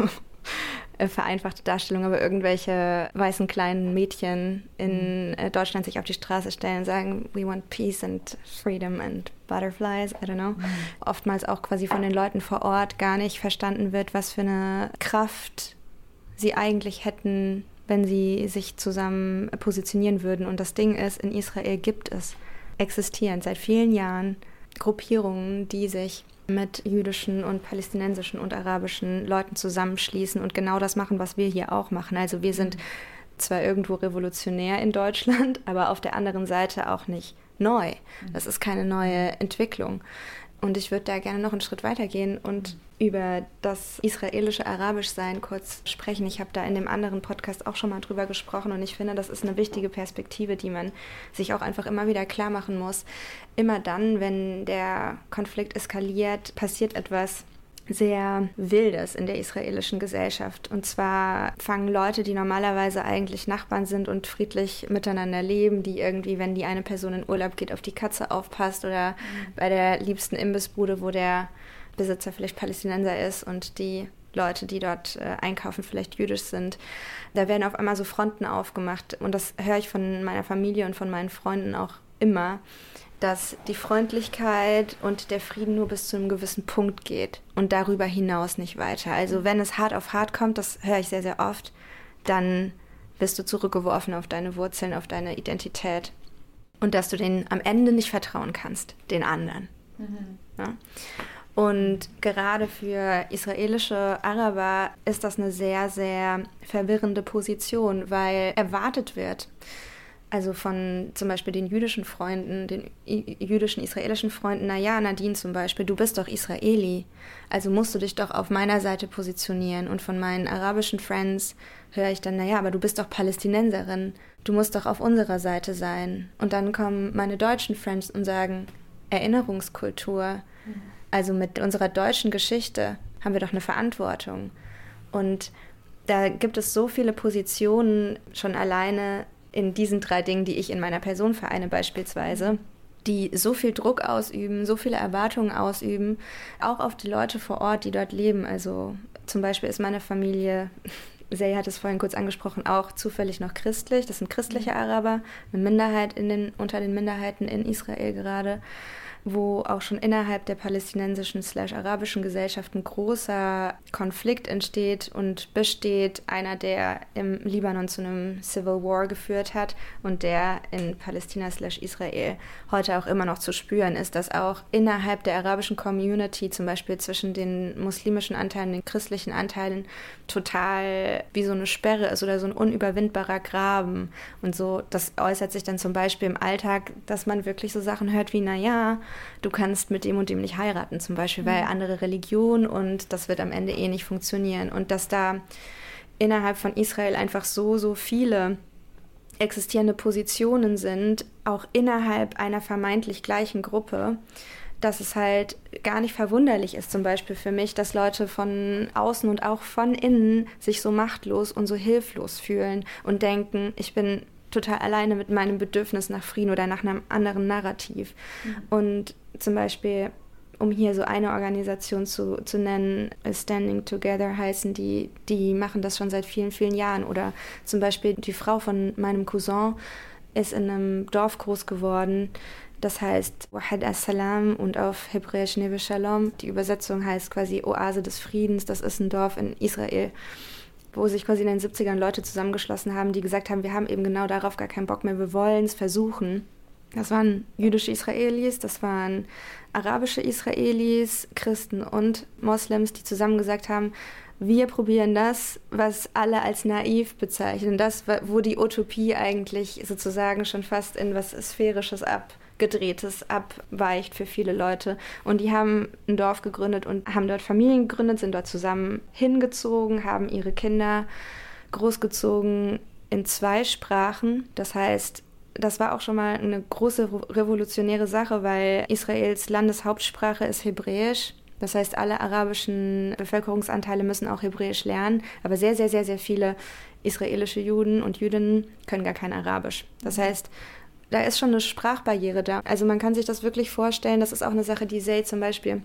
vereinfachte Darstellung, aber irgendwelche weißen kleinen Mädchen in mhm. äh, Deutschland sich auf die Straße stellen und sagen, we want peace and freedom and butterflies, I don't know. Mhm. Oftmals auch quasi von den Leuten vor Ort gar nicht verstanden wird, was für eine Kraft sie eigentlich hätten, wenn sie sich zusammen positionieren würden. Und das Ding ist, in Israel gibt es existieren seit vielen Jahren Gruppierungen, die sich mit jüdischen und palästinensischen und arabischen Leuten zusammenschließen und genau das machen, was wir hier auch machen. Also wir sind zwar irgendwo revolutionär in Deutschland, aber auf der anderen Seite auch nicht neu. Das ist keine neue Entwicklung. Und ich würde da gerne noch einen Schritt weitergehen und über das israelische Arabischsein kurz sprechen. Ich habe da in dem anderen Podcast auch schon mal drüber gesprochen und ich finde, das ist eine wichtige Perspektive, die man sich auch einfach immer wieder klar machen muss. Immer dann, wenn der Konflikt eskaliert, passiert etwas, sehr Wildes in der israelischen Gesellschaft. Und zwar fangen Leute, die normalerweise eigentlich Nachbarn sind und friedlich miteinander leben, die irgendwie, wenn die eine Person in Urlaub geht, auf die Katze aufpasst oder mhm. bei der liebsten Imbissbude, wo der Besitzer vielleicht Palästinenser ist und die Leute, die dort äh, einkaufen, vielleicht jüdisch sind. Da werden auf einmal so Fronten aufgemacht. Und das höre ich von meiner Familie und von meinen Freunden auch immer dass die Freundlichkeit und der Frieden nur bis zu einem gewissen Punkt geht und darüber hinaus nicht weiter. Also wenn es hart auf hart kommt, das höre ich sehr, sehr oft, dann bist du zurückgeworfen auf deine Wurzeln, auf deine Identität und dass du denen am Ende nicht vertrauen kannst, den anderen. Mhm. Ja? Und gerade für israelische Araber ist das eine sehr, sehr verwirrende Position, weil erwartet wird, also von zum Beispiel den jüdischen Freunden, den jüdischen israelischen Freunden, naja, Nadine zum Beispiel, du bist doch Israeli, also musst du dich doch auf meiner Seite positionieren. Und von meinen arabischen Friends höre ich dann, naja, aber du bist doch Palästinenserin, du musst doch auf unserer Seite sein. Und dann kommen meine deutschen Friends und sagen, Erinnerungskultur, also mit unserer deutschen Geschichte haben wir doch eine Verantwortung. Und da gibt es so viele Positionen schon alleine in diesen drei Dingen, die ich in meiner Person vereine beispielsweise, die so viel Druck ausüben, so viele Erwartungen ausüben, auch auf die Leute vor Ort, die dort leben. Also zum Beispiel ist meine Familie, Sei hat es vorhin kurz angesprochen, auch zufällig noch christlich. Das sind christliche Araber, eine Minderheit in den, unter den Minderheiten in Israel gerade wo auch schon innerhalb der palästinensischen slash arabischen Gesellschaft ein großer Konflikt entsteht und besteht, einer, der im Libanon zu einem Civil War geführt hat und der in Palästina slash Israel heute auch immer noch zu spüren ist, dass auch innerhalb der arabischen Community, zum Beispiel zwischen den muslimischen Anteilen den christlichen Anteilen, total wie so eine Sperre ist oder so ein unüberwindbarer Graben. Und so, das äußert sich dann zum Beispiel im Alltag, dass man wirklich so Sachen hört wie, naja, du kannst mit dem und dem nicht heiraten, zum Beispiel, weil mhm. andere Religion und das wird am Ende eh nicht funktionieren. Und dass da innerhalb von Israel einfach so, so viele existierende Positionen sind, auch innerhalb einer vermeintlich gleichen Gruppe, dass es halt gar nicht verwunderlich ist, zum Beispiel für mich, dass Leute von außen und auch von innen sich so machtlos und so hilflos fühlen und denken, ich bin total alleine mit meinem Bedürfnis nach Frieden oder nach einem anderen Narrativ. Mhm. Und zum Beispiel, um hier so eine Organisation zu, zu nennen, Standing Together heißen die, die machen das schon seit vielen, vielen Jahren. Oder zum Beispiel die Frau von meinem Cousin ist in einem Dorf groß geworden, das heißt Wahad as-Salam und auf Hebräisch Neve Shalom. Die Übersetzung heißt quasi Oase des Friedens. Das ist ein Dorf in Israel wo sich quasi in den 70ern Leute zusammengeschlossen haben, die gesagt haben, wir haben eben genau darauf gar keinen Bock mehr, wir wollen es versuchen. Das waren jüdische Israelis, das waren arabische Israelis, Christen und Moslems, die zusammen gesagt haben, wir probieren das, was alle als naiv bezeichnen, das, wo die Utopie eigentlich sozusagen schon fast in was Sphärisches ab abgedrehtes abweicht für viele Leute. Und die haben ein Dorf gegründet und haben dort Familien gegründet, sind dort zusammen hingezogen, haben ihre Kinder großgezogen in zwei Sprachen. Das heißt, das war auch schon mal eine große revolutionäre Sache, weil Israels Landeshauptsprache ist Hebräisch. Das heißt, alle arabischen Bevölkerungsanteile müssen auch Hebräisch lernen, aber sehr, sehr, sehr, sehr viele israelische Juden und Jüdinnen können gar kein Arabisch. Das heißt, da ist schon eine Sprachbarriere da. Also man kann sich das wirklich vorstellen, das ist auch eine Sache, die Say zum Beispiel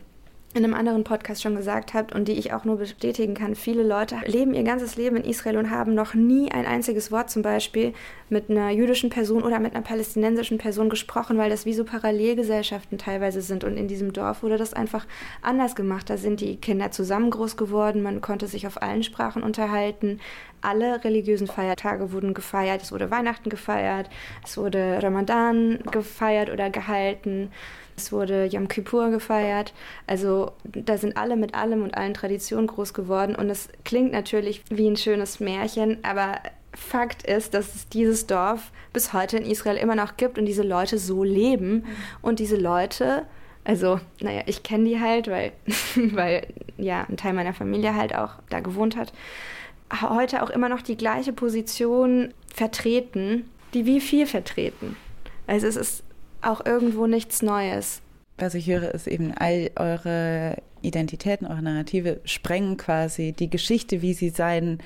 in einem anderen Podcast schon gesagt habt und die ich auch nur bestätigen kann. Viele Leute leben ihr ganzes Leben in Israel und haben noch nie ein einziges Wort zum Beispiel mit einer jüdischen Person oder mit einer palästinensischen Person gesprochen, weil das wie so Parallelgesellschaften teilweise sind. Und in diesem Dorf wurde das einfach anders gemacht. Da sind die Kinder zusammen groß geworden, man konnte sich auf allen Sprachen unterhalten. Alle religiösen Feiertage wurden gefeiert. Es wurde Weihnachten gefeiert, es wurde Ramadan gefeiert oder gehalten. Es wurde Yom Kippur gefeiert. Also da sind alle mit allem und allen Traditionen groß geworden. Und es klingt natürlich wie ein schönes Märchen, aber Fakt ist, dass es dieses Dorf bis heute in Israel immer noch gibt und diese Leute so leben. Mhm. Und diese Leute, also, naja, ich kenne die halt, weil, weil ja ein Teil meiner Familie halt auch da gewohnt hat, heute auch immer noch die gleiche Position vertreten, die wie viel vertreten. Also es ist auch irgendwo nichts Neues. Was ich höre, ist eben all eure Identitäten, eure Narrative sprengen quasi die Geschichte, wie sie sein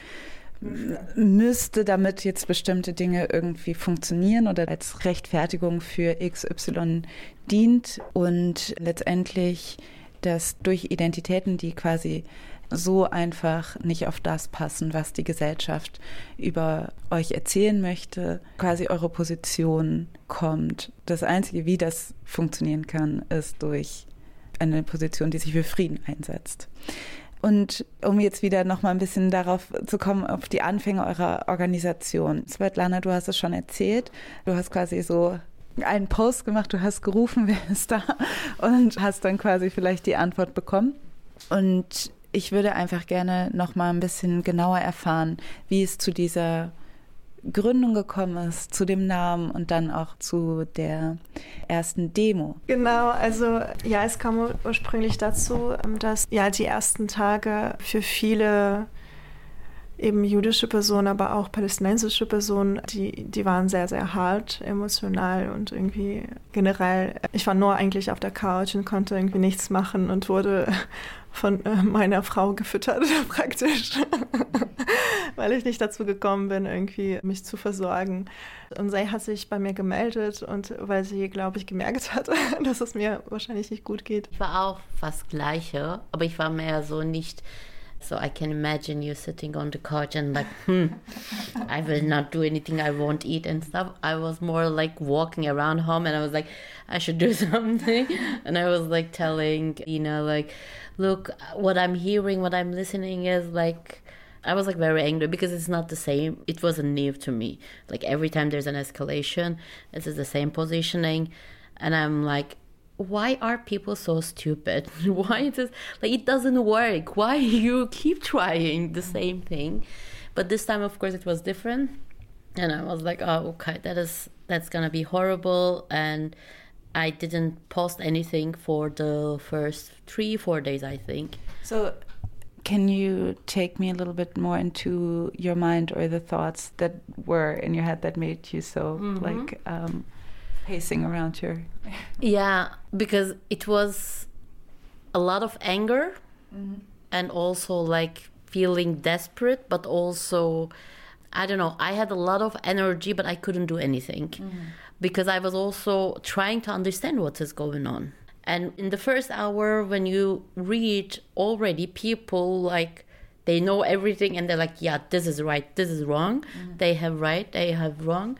müsste, damit jetzt bestimmte Dinge irgendwie funktionieren oder als Rechtfertigung für XY dient und letztendlich, dass durch Identitäten, die quasi so einfach nicht auf das passen, was die Gesellschaft über euch erzählen möchte, quasi eure Position kommt. Das Einzige, wie das funktionieren kann, ist durch eine Position, die sich für Frieden einsetzt. Und um jetzt wieder noch mal ein bisschen darauf zu kommen, auf die Anfänge eurer Organisation. Svetlana, du hast es schon erzählt. Du hast quasi so einen Post gemacht, du hast gerufen, wer ist da? Und hast dann quasi vielleicht die Antwort bekommen. Und ich würde einfach gerne noch mal ein bisschen genauer erfahren, wie es zu dieser Gründung gekommen ist, zu dem Namen und dann auch zu der ersten Demo. Genau, also ja, es kam ursprünglich dazu, dass ja die ersten Tage für viele eben jüdische Personen, aber auch palästinensische Personen, die, die waren sehr, sehr hart emotional und irgendwie generell. Ich war nur eigentlich auf der Couch und konnte irgendwie nichts machen und wurde von äh, meiner Frau gefüttert praktisch, weil ich nicht dazu gekommen bin, irgendwie mich zu versorgen. Und sie hat sich bei mir gemeldet und weil sie, glaube ich, gemerkt hat, dass es mir wahrscheinlich nicht gut geht. Ich war auch fast gleiche, aber ich war mehr so nicht So I can imagine you sitting on the couch and like, hmm, I will not do anything I won't eat and stuff. I was more like walking around home and I was like, I should do something. And I was like telling, know, like, look, what I'm hearing, what I'm listening is like, I was like very angry because it's not the same. It wasn't new to me. Like every time there's an escalation, this is the same positioning. And I'm like, why are people so stupid? why is this like it doesn't work? Why you keep trying the same thing? But this time of course it was different. And I was like, oh okay, that is that's gonna be horrible and I didn't post anything for the first three, four days I think. So can you take me a little bit more into your mind or the thoughts that were in your head that made you so mm -hmm. like um pacing around here. yeah, because it was a lot of anger mm-hmm. and also like feeling desperate, but also, I don't know, I had a lot of energy, but I couldn't do anything mm-hmm. Because I was also trying to understand what is going on. And in the first hour, when you read already people like, they know everything and they're like, yeah, this is right, this is wrong. Mm-hmm. They have right, they have wrong.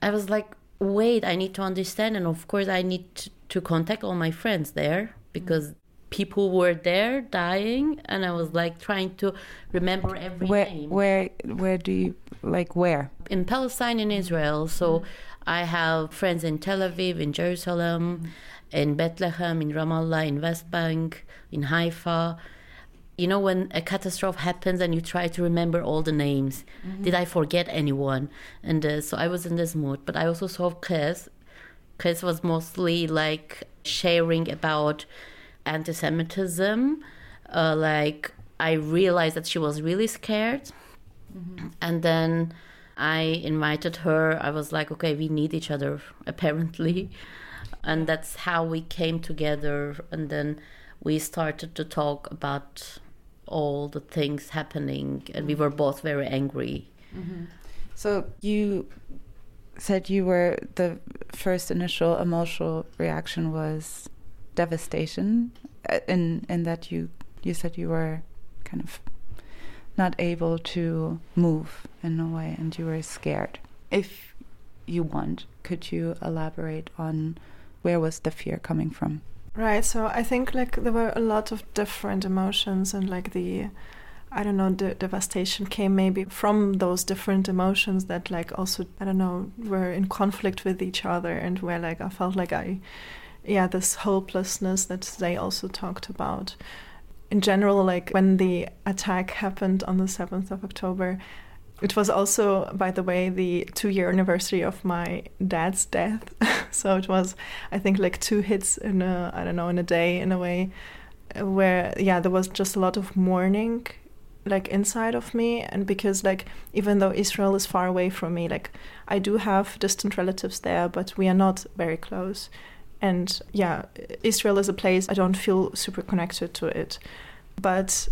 I was like, wait, I need to understand. And of course, I need to, contact all my friends there because people were there dying. And I was like trying to remember every where, name. Where, where do you, like, where? In Palestine, in Israel. So mm-hmm. I have friends in Tel Aviv, in Jerusalem, mm-hmm. in Bethlehem, in Ramallah, in West Bank, in Haifa you know when a catastrophe happens and you try to remember all the names mm-hmm. did i forget anyone and uh, so i was in this mood but i also saw Kris Kris was mostly like sharing about anti Semitism. Uh, like, I realized that she was really scared. And then I invited her. I was like, okay, we need each other, apparently. And that's how we came together. And then we started to talk about all the things happening. And we were both very angry. So you said you were the first initial emotional reaction was devastation, uh, in in that you you said you were kind of not able to move in a way, and you were scared. If you want, could you elaborate on where was the fear coming from? Right. So I think like there were a lot of different emotions and like the I don't know, the devastation came maybe from those different emotions that like also I don't know, were in conflict with each other and where like I felt like I yeah, this hopelessness that they also talked about. In general, like when the attack happened on the seventh of October, it was also, by the way, the two year anniversary of my dad's death. so it was, I think, like two hits in a, I don't know, in a day in a way, where, yeah, there was just a lot of mourning, like inside of me. And because, like, even though Israel is far away from me, like, I do have distant relatives there, but we are not very close. And yeah, Israel is a place I don't feel super connected to it. But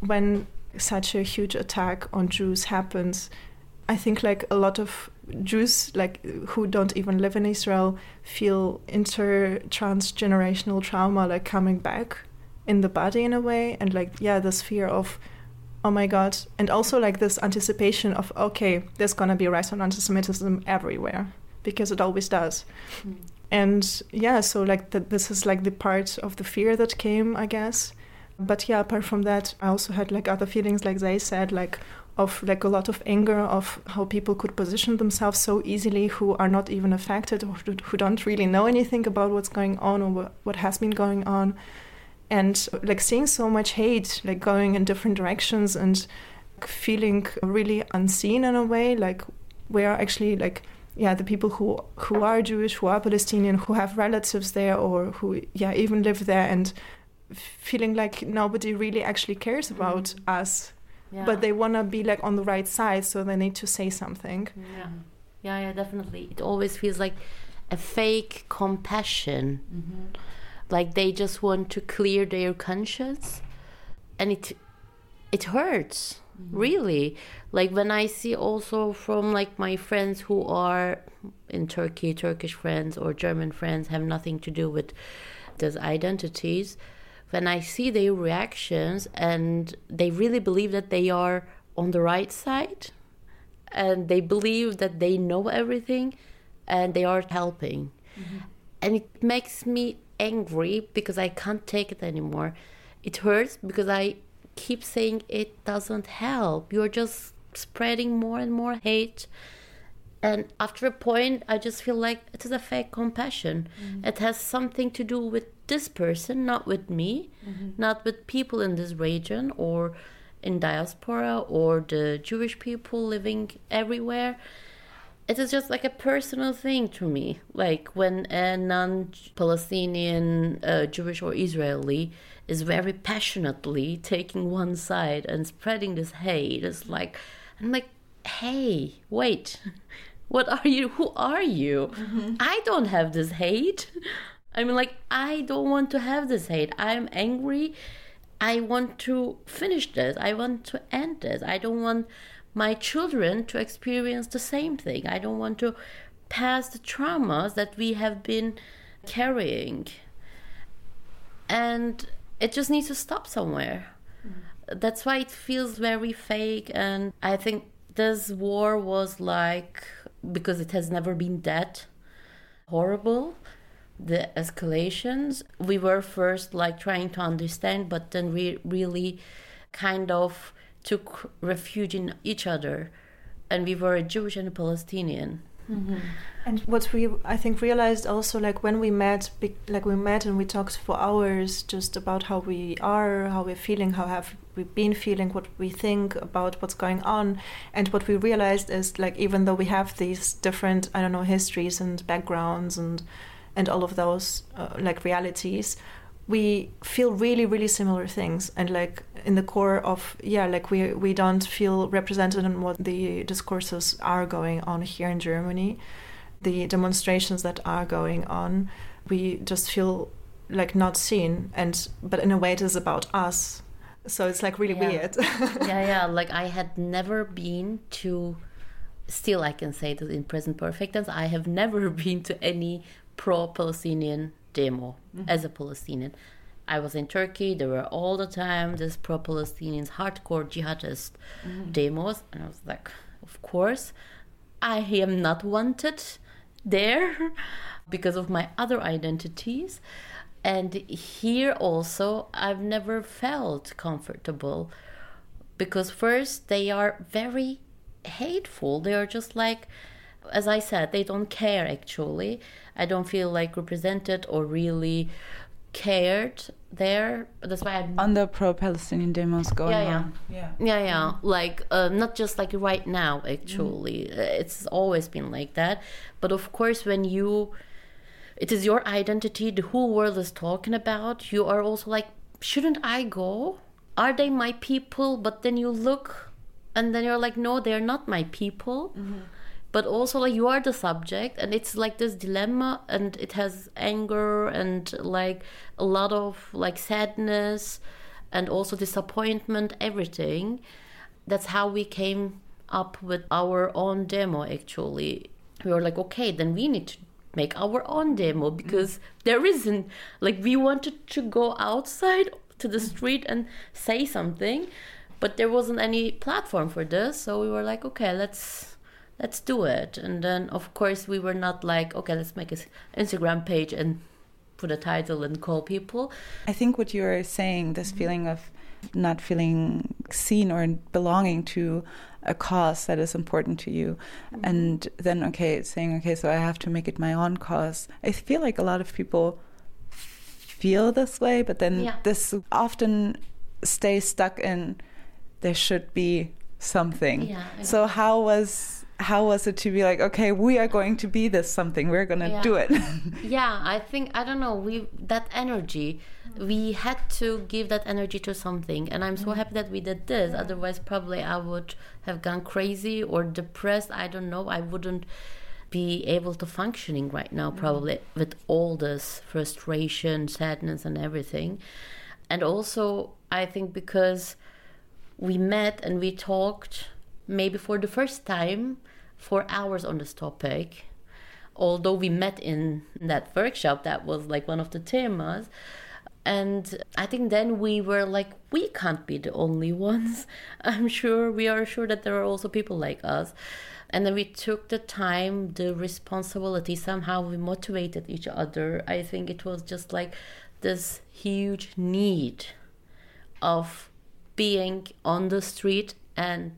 when such a huge attack on Jews happens, I think like a lot of Jews like who don't even live in Israel feel inter transgenerational trauma like coming back in the body in a way. And like yeah this fear of oh my god. And also like this anticipation of okay there's gonna be a rise on anti-Semitism everywhere. Because it always does hmm. And yeah so like this is like the part of the fear that came I guess. But yeah apart from that i also had like other feelings like they said like of like a lot of anger of how people could position themselves so easily who are not even affected or who don't really know anything about what's going on or what, has been going on. And like seeing so much hate like going in different directions and feeling really unseen in a way like where actually like yeah the people who who are jewish who are palestinian who have relatives there or who yeah even live there and feeling like nobody really actually cares mm-hmm. about us Yeah. but they want to be like on the right side so they need to say something Yeah. Yeah, yeah, definitely. It always feels like a fake compassion. Mm-hmm. Like they just want to clear their conscience. And it it hurts. Mm-hmm. Really. Like when I see also from like my friends who are in Turkey, Turkish friends or German friends have nothing to do with those identities. When I see their reactions and they really believe that they are on the right side and they believe that they know everything and they are helping. Mm-hmm. And it makes me angry because I can't take it anymore. It hurts because I keep saying it doesn't help. You're just spreading more and more hate. And after a point, I just feel like it is a fake compassion. Mm-hmm. It has something to do with this person, not with me, mm-hmm. not with people in this region or in diaspora or the Jewish people living everywhere. It is just like a personal thing to me. Like when a non Palestinian, uh, Jewish, or Israeli is very passionately taking one side and spreading this hate, it's like, I'm like, hey, wait, what are you? Who are you? I don't have this hate. I mean, like, I don't want to have this hate. I'm angry. I want to finish this. I want to end this. I don't want my children to experience the same thing. I don't want to pass the traumas that we have been carrying. And it just needs to stop somewhere. Mm. That's why it feels very fake. And I think this war was like, because it has never been that horrible the escalations we were first like trying to understand but then we really kind of took refuge in each other and we were a jewish and a palestinian. And what we, I think, realized also, like when we met, be- like we met and we talked for hours just about how we are, how we're feeling, how have we been feeling, what we think about what's going on, and what we realized is like even though we have these different, I don't know, histories and backgrounds and and all of those uh, like realities, we feel really really similar things and like in the core of yeah like we we don't feel represented in what the discourses are going on here in Germany the demonstrations that are going on we just feel like not seen and but in a way it is about us so it's like really Yeah. weird yeah, yeah. Like I had never been to. Still, I can say that in present perfect tense, I have never been to any pro-Palestinian demo mm-hmm. as a Palestinian. I was in Turkey. There were all the time these pro-Palestinians, hardcore jihadist mm-hmm. demos, and I was like, of course, I am not wanted there because of my other identities. And here also, I've never felt comfortable because first they are very hateful they are just like as i said they don't care actually i don't feel like represented or really cared there. That's why I'm On the pro-Palestinian demos going Yeah, yeah. on. Yeah. yeah yeah. Like uh, not just like right now actually. Uh, it's always been like that. But of course when you it is your identity the whole world is talking about you are also like shouldn't i go? Are they my people? But then you look and then you're like no they're not my people but also like you are the subject and it's like this dilemma and it has anger and like a lot of like sadness and also disappointment everything. That's how we came up with our own demo actually. We were like okay then we need to make our own demo mm. because there isn't like we wanted to go outside to the mm. street and say something but there wasn't any platform for this so we were like okay let's let's do it and then of course we were not like okay let's make an instagram page and put a title and call people I think what you are saying, this mm-hmm. feeling of not feeling seen or belonging to a cause that is important to you, mm-hmm. and then okay, saying okay, so I have to make it my own cause. I feel like a lot of people feel this way, but then Yeah. this often stays stuck in there should be something. Yeah, So how was how was it to be like okay, we are going to be this something. We're gonna Yeah. do it. yeah i think i don't know we that energy we had to give that energy to something. And i'm so mm-hmm. happy that we did this. Otherwise probably i would have gone crazy or depressed. I don't know. I wouldn't be able to functioning right now mm-hmm. probably with all this frustration sadness and everything. And also i think because we met and we talked maybe for the first time for hours on this topic. Although we met in that workshop that was like one of the themas and i think then we were like we can't be the only ones. I'm sure we are sure that there are also people like us. And then we took the time the responsibility somehow we motivated each other. I think it was just like this huge need of being on the street and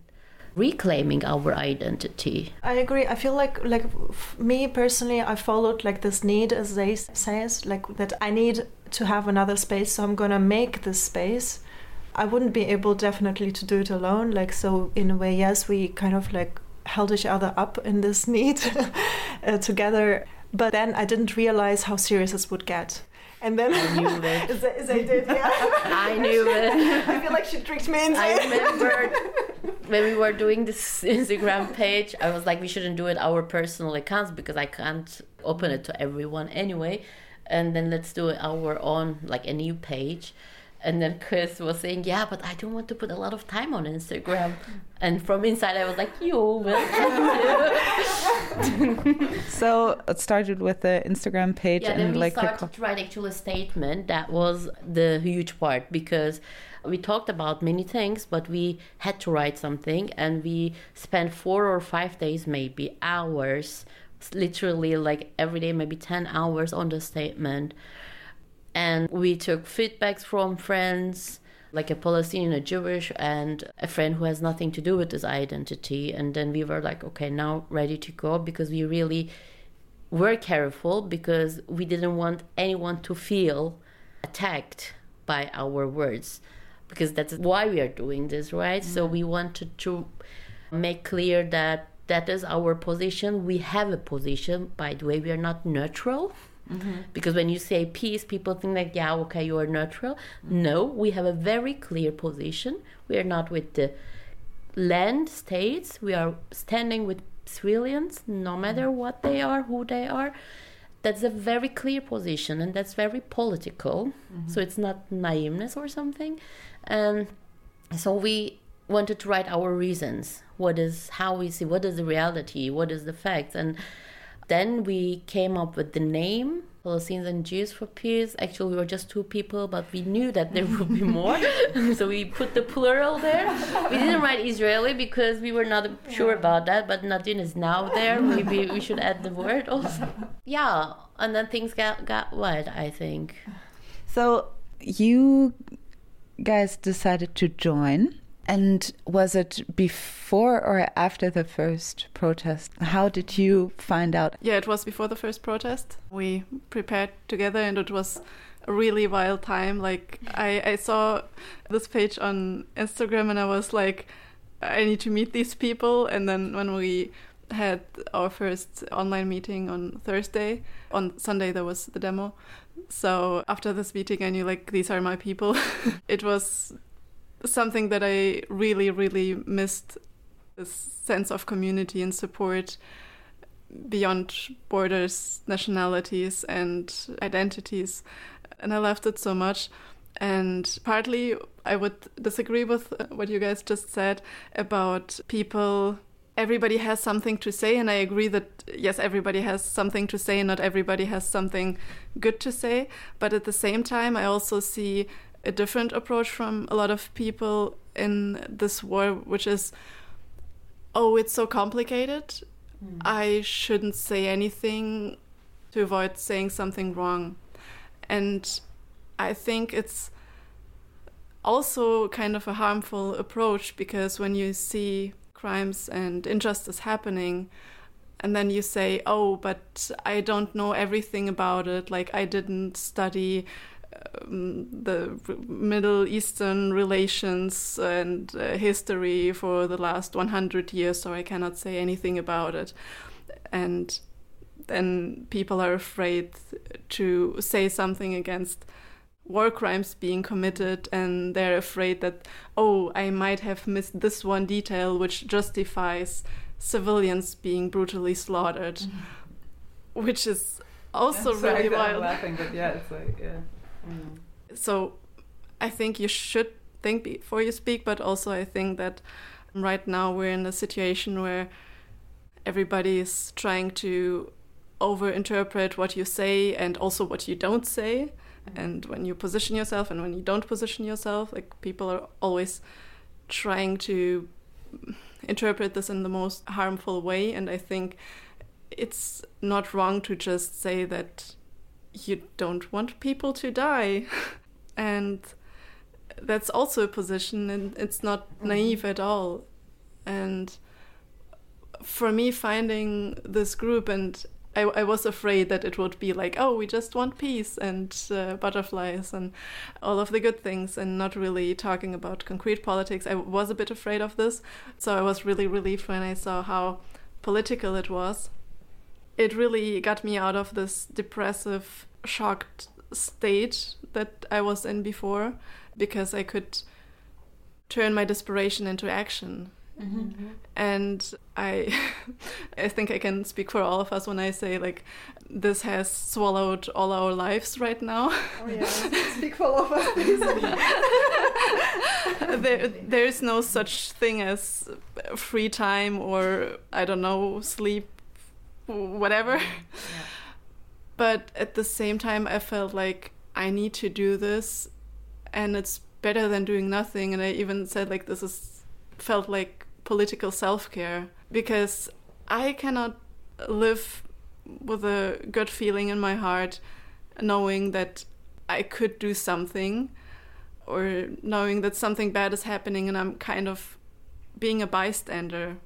reclaiming our identity I agree. I feel like like f- me personally, I followed like this need, as they s- says, like that I need to have another space, so I'm gonna make this space. I wouldn't be able definitely to do it alone. Like so, in a way, yes, we kind of like held each other up in this need uh, together. But then I didn't realize how serious this would get. And then I knew it. As I- as I did, yeah. I knew it. I feel like she tricked me into I it. When we were doing this Instagram page, I was like, we shouldn't do it our personal accounts because I can't open it to everyone anyway. And then let's do it our own, like a new page. And then Kris was saying, yeah, but I don't want to put a lot of time on Instagram. And from inside, I was like, you will. so it started with the Instagram page Yeah, then and we like the started co- to write actually a statement. That was the huge part because we talked about many things, but we had to write something, and we spent four or five days, maybe hours, literally like every day, maybe ten hours on the statement. And we took feedbacks from friends, like a Palestinian, a Jewish, and a friend who has nothing to do with this identity. And then we were like, okay, now ready to go because we really were careful because we didn't want anyone to feel attacked by our words because that's why we are doing this, right? Mm-hmm. So we wanted to make clear that that is our position. We have a position. By the way, we are not neutral. Mm-hmm. Because when you say peace, people think like, yeah, okay, you are neutral. Mm-hmm. No, we have a very clear position. We are not with the land states. We are standing with civilians, no matter mm-hmm. what they are, who they are. That's a very clear position, and that's very political. Mm-hmm. So it's not naiveness or something. And so we wanted to write our reasons. What is how we see? What is the reality? What is the facts? And then we came up with the name Palestinians and Jews for Peace. Actually, we were just two people, but we knew that there would be more. so we put the plural there. We didn't write Israeli because we were not sure about that, but Nadine is now there. Maybe we should add the word also. Yeah, and then things got, got wild, I think. So you guys decided to join and was it before or after the first protest? How did you find out? Yeah, it was before the first protest. We prepared together and it was a really wild time. Like I, I saw this page on Instagram and I was like, I need to meet these people. And then when we had our first online meeting on Thursday, on Sunday there was the demo. So after this meeting, I knew like these are my people. it was something that I really, really missed this sense of community and support beyond borders, nationalities, and identities. And I loved it so much. And partly I would disagree with uh, what you guys just said about people. Everybody has something to say, and I agree that yes, everybody has something to say, and not everybody has something good to say. But at the same time, I also see a different approach from a lot of people in this war, which is, oh, it's so complicated. Mm. I shouldn't say anything to avoid saying something wrong. And I think it's also kind of a harmful approach because when you see crimes and injustice happening, and then you say, oh, but I don't know everything about it, like I didn't study the Middle Eastern relations and uh, history for the last 100 years, so I cannot say anything about it. And then people are afraid to say something against war crimes being committed, and they're afraid that, oh, I might have missed this one detail which justifies civilians being brutally slaughtered, mm-hmm. which is also really wild. I'm laughing, but yeah, it's like, yeah. Mm. So I think you should think before you speak, but also I think that right now we're in a situation where everybody is trying to overinterpret what you say and also what you don't say. And when you position yourself and when you don't position yourself, like people are always trying to interpret this in the most harmful way. And I think it's not wrong to just say that you don't want people to die. and that's also a position, and it's not mm-hmm. naive at all. And for me, finding this group, and I, I, was afraid that it would be like, oh, we just want peace and uh, butterflies and all of the good things, and not really talking about concrete politics. I was a bit afraid of this. So I was really relieved when I saw how political it was it really got me out of this depressive, shocked state that I was in before because I could turn my desperation into action. Mm-hmm. And I, I think I can speak for all of us when I say like, this has swallowed all our lives right now. Oh yeah, speak for all of us. there, there is no such thing as free time or I don't know sleep whatever. Yeah. But at the same time, I felt like I need to do this, and it's better than doing nothing. And I even said like this is felt like political self care because I cannot live with a good feeling in my heart, knowing that I could do something or knowing that something bad is happening and I'm kind of being a bystander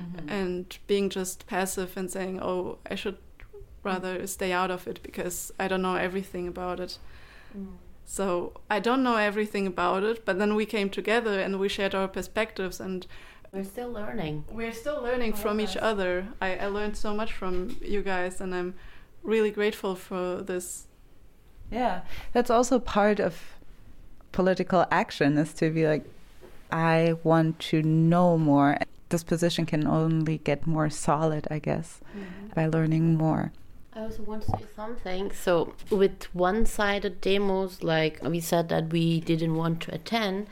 mm-hmm. and being just passive and saying, oh, I should rather stay out of it because I don't know everything about it. Mm. So I don't know everything about it, but then we came together and we shared our perspectives and we're still learning. We're still learning from each other. I, I learned so much from you guys and I'm really grateful for this. Yeah, that's also part of political action is to be like, I want to know more. This position can only get more solid, I guess, mm-hmm. by learning more. I also want to say something. So, with one sided demos, like we said that we didn't want to attend,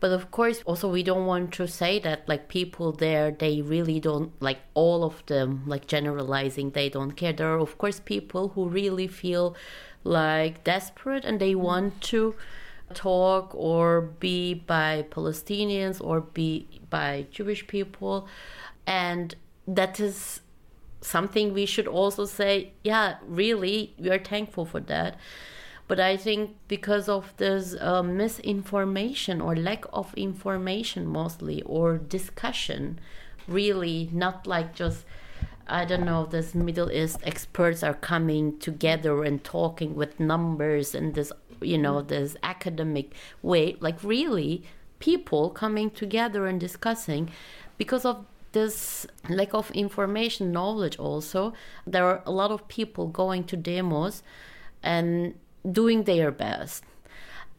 but of course, also, we don't want to say that like people there, they really don't like all of them, like generalizing, they don't care. There are, of course, people who really feel like desperate and they want to talk or be by Palestinians or be by Jewish people. And that is something we should also say, yeah, really, we are thankful for that. But I think because of this uh, misinformation or lack of information, mostly, or discussion, really not like just I don't know, this Middle East experts are coming together and talking with numbers and this, you know, this academic way. Like, really, people coming together and discussing because of this lack of information knowledge also there are a lot of people going to demos and doing their best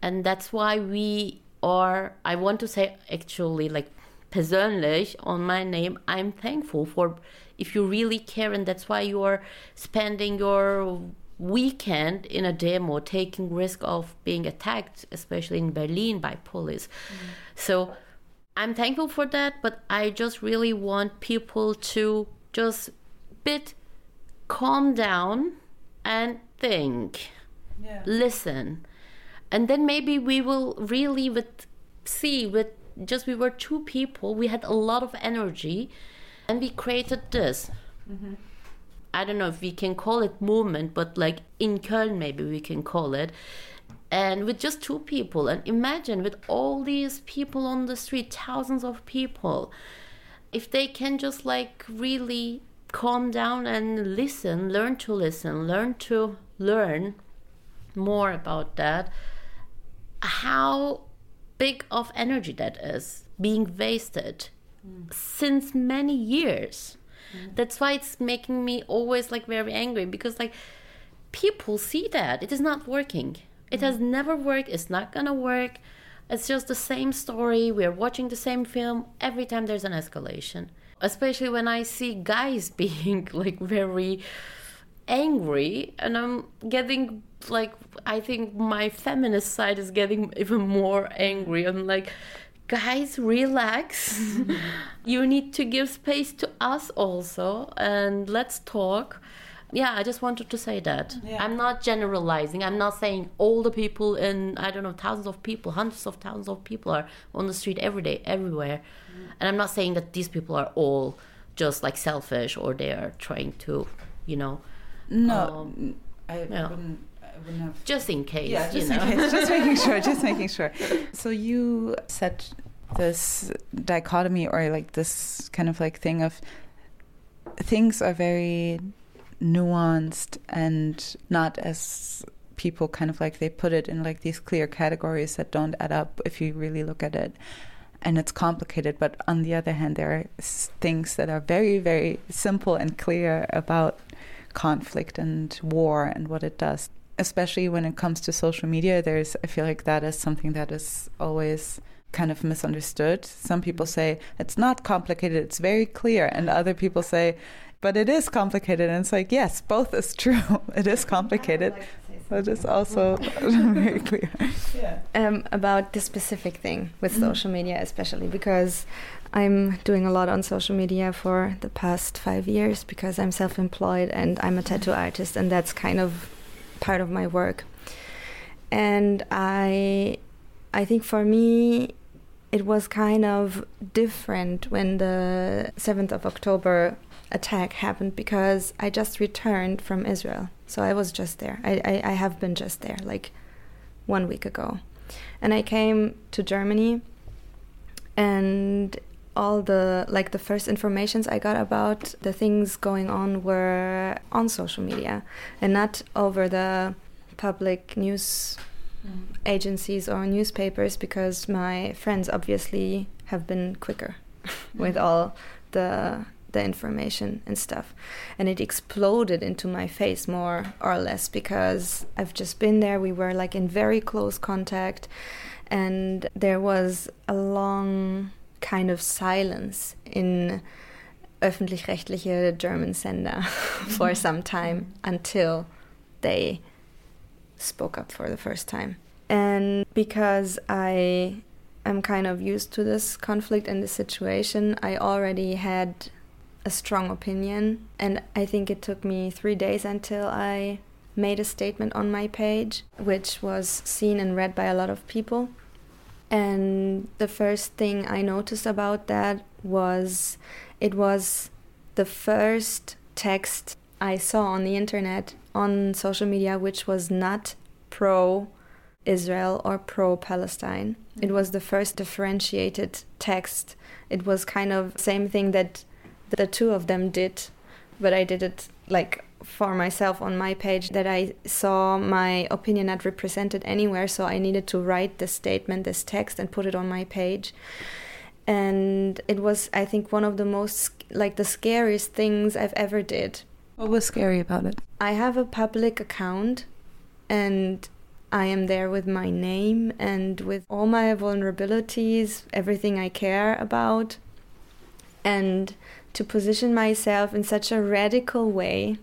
and that's why we are i want to say actually like persönlich on my name i'm thankful for if you really care and that's why you are spending your weekend in a demo taking risk of being attacked especially in berlin by police mm. so I'm thankful for that, but I just really want people to just bit calm down and think, yeah. listen, and then maybe we will really with see with just we were two people, we had a lot of energy, and we created this. Mm-hmm. I don't know if we can call it movement, but like in Köln, maybe we can call it. And with just two people. And imagine with all these people on the street thousands of people. If they can just like really calm down and listen learn to listen learn to learn more about that how big of energy that is being wasted mm. since many years mm. that's why it's making me always like very angry because like people see that it is not working it has never worked. It's not gonna work. It's just the same story. We're watching the same film every time there's an escalation. Especially when I see guys being like very angry and I'm getting like I think my feminist side is getting even more angry. I'm like guys relax. Mm-hmm. you need to give space to us also and let's talk yeah i just wanted to say that yeah. i'm not generalizing i'm not saying all the people in i don't know thousands of people hundreds of thousands of people are on the street every day everywhere mm. and i'm not saying that these people are all just like selfish or they are trying to you know no um, I, yeah. wouldn't, wouldn't have just in case yeah just in know. case. Just making sure just making sure. So you said this dichotomy or like this kind of like thing of things are very nuanced and not as people kind of like they put it in like these clear categories that don't add up if you really look at it. And it's complicated but on the other hand there are things that are very very simple and clear about conflict and war and what it does especially when it comes to social media there's i feel like that is something that is always kind of misunderstood. Some people say it's not complicated it's very clear and other people say but it is complicated and it's like yes both is true. It is complicated but it's also very clear. Yeah. um, about this specific thing with mm-hmm. social media especially because i'm doing a lot on social media for the past five years because i'm self-employed and i'm a tattoo artist and that's kind of part of my work and i i think for me it was kind of different when the 7th of October attack happened because I just returned from Israel. So I was just there. I, I, I have been just there like one week ago. And I came to Germany and all the like the first informations I got about the things going on were on social media and not over the public news mm. agencies or newspapers because my friends obviously have been quicker with all the the information and stuff. And it exploded into my face more or less because I've just been there. We were like in very close contact and there was a long kind of silence in öffentlich-rechtliche German sender for mm-hmm. some time until they spoke up for the first time. And because I am kind of used to this conflict and this situation, I already had a strong opinion. And I think it took me three days until I made a statement on my page, which was seen and read by a lot of people. And the first thing I noticed about that was it was the first text I saw on the internet, on social media, which was not pro Israel or pro Palestine. It was the first differentiated text. It was kind of same thing that the two of them did, but I did it like for myself on my page that I saw my opinion not represented anywhere, so I needed to write this statement, this text, and put it on my page. And it was, I think, one of the most like the scariest things I've ever did. What was scary about it? I have a public account, and I am there with my name and with all my vulnerabilities, everything I care about, and to position myself in such a radical way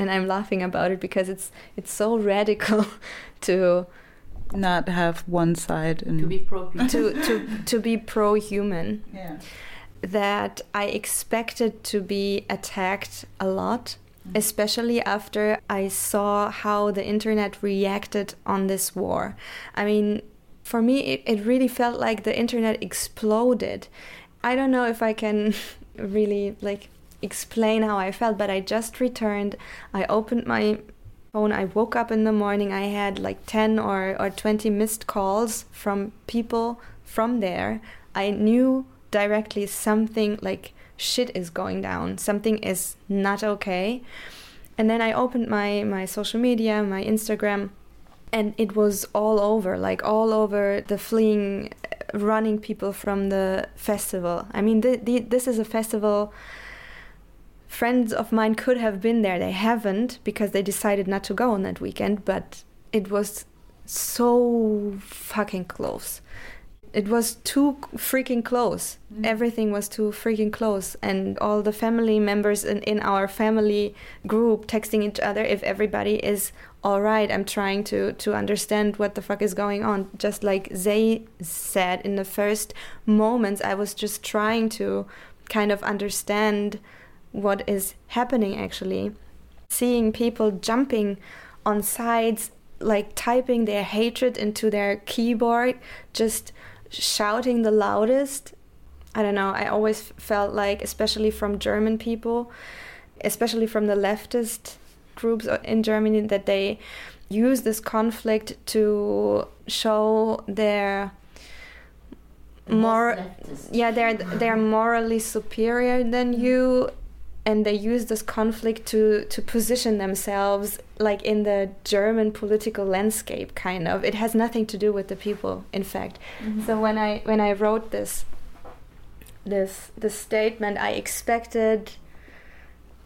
and I'm laughing about it because it's it's so radical to not have one side and to be pro to, to to be pro human. Yeah. That I expected to be attacked a lot, mm-hmm. especially after I saw how the internet reacted on this war. I mean, for me, it, it really felt like the internet exploded. I don't know if I can really like explain how I felt, but I just returned. I opened my phone. I woke up in the morning. I had like 10 or, or 20 missed calls from people from there. I knew directly something like shit is going down, something is not okay. And then I opened my, my social media, my Instagram, and it was all over, like all over the fleeing, uh, running people from the festival. I mean, the, the, this is a festival friends of mine could have been there. They haven't because they decided not to go on that weekend, but it was so fucking close. It was too freaking close. Mm. Everything was too freaking close. And all the family members in, in our family group texting each other if everybody is all right. I'm trying to, to understand what the fuck is going on. Just like Zay said in the first moments, I was just trying to kind of understand what is happening actually. Seeing people jumping on sides, like typing their hatred into their keyboard, just shouting the loudest. I don't know, I always felt like, especially from German people, especially from the leftist groups in Germany, that they use this conflict to show their more yeah they're they're morally superior than you and they use this conflict to to position themselves like in the German political landscape kind of it has nothing to do with the people in fact mm-hmm. so when i when i wrote this this this statement i expected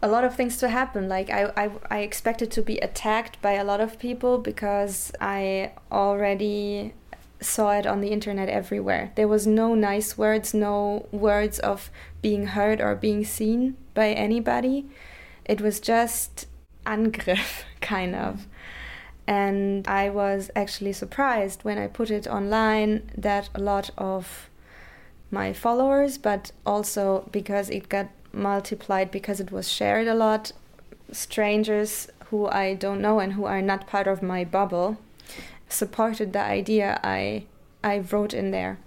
a lot of things to happen like I, I i expected to be attacked by a lot of people because i already saw it on the internet everywhere. There was no nice words, no words of being heard or being seen by anybody. It was just Angriff, kind of. And I was actually surprised when I put it online that a lot of my followers, but also because it got multiplied because it was shared a lot, strangers who I don't know and who are not part of my bubble supported the idea I I wrote in there,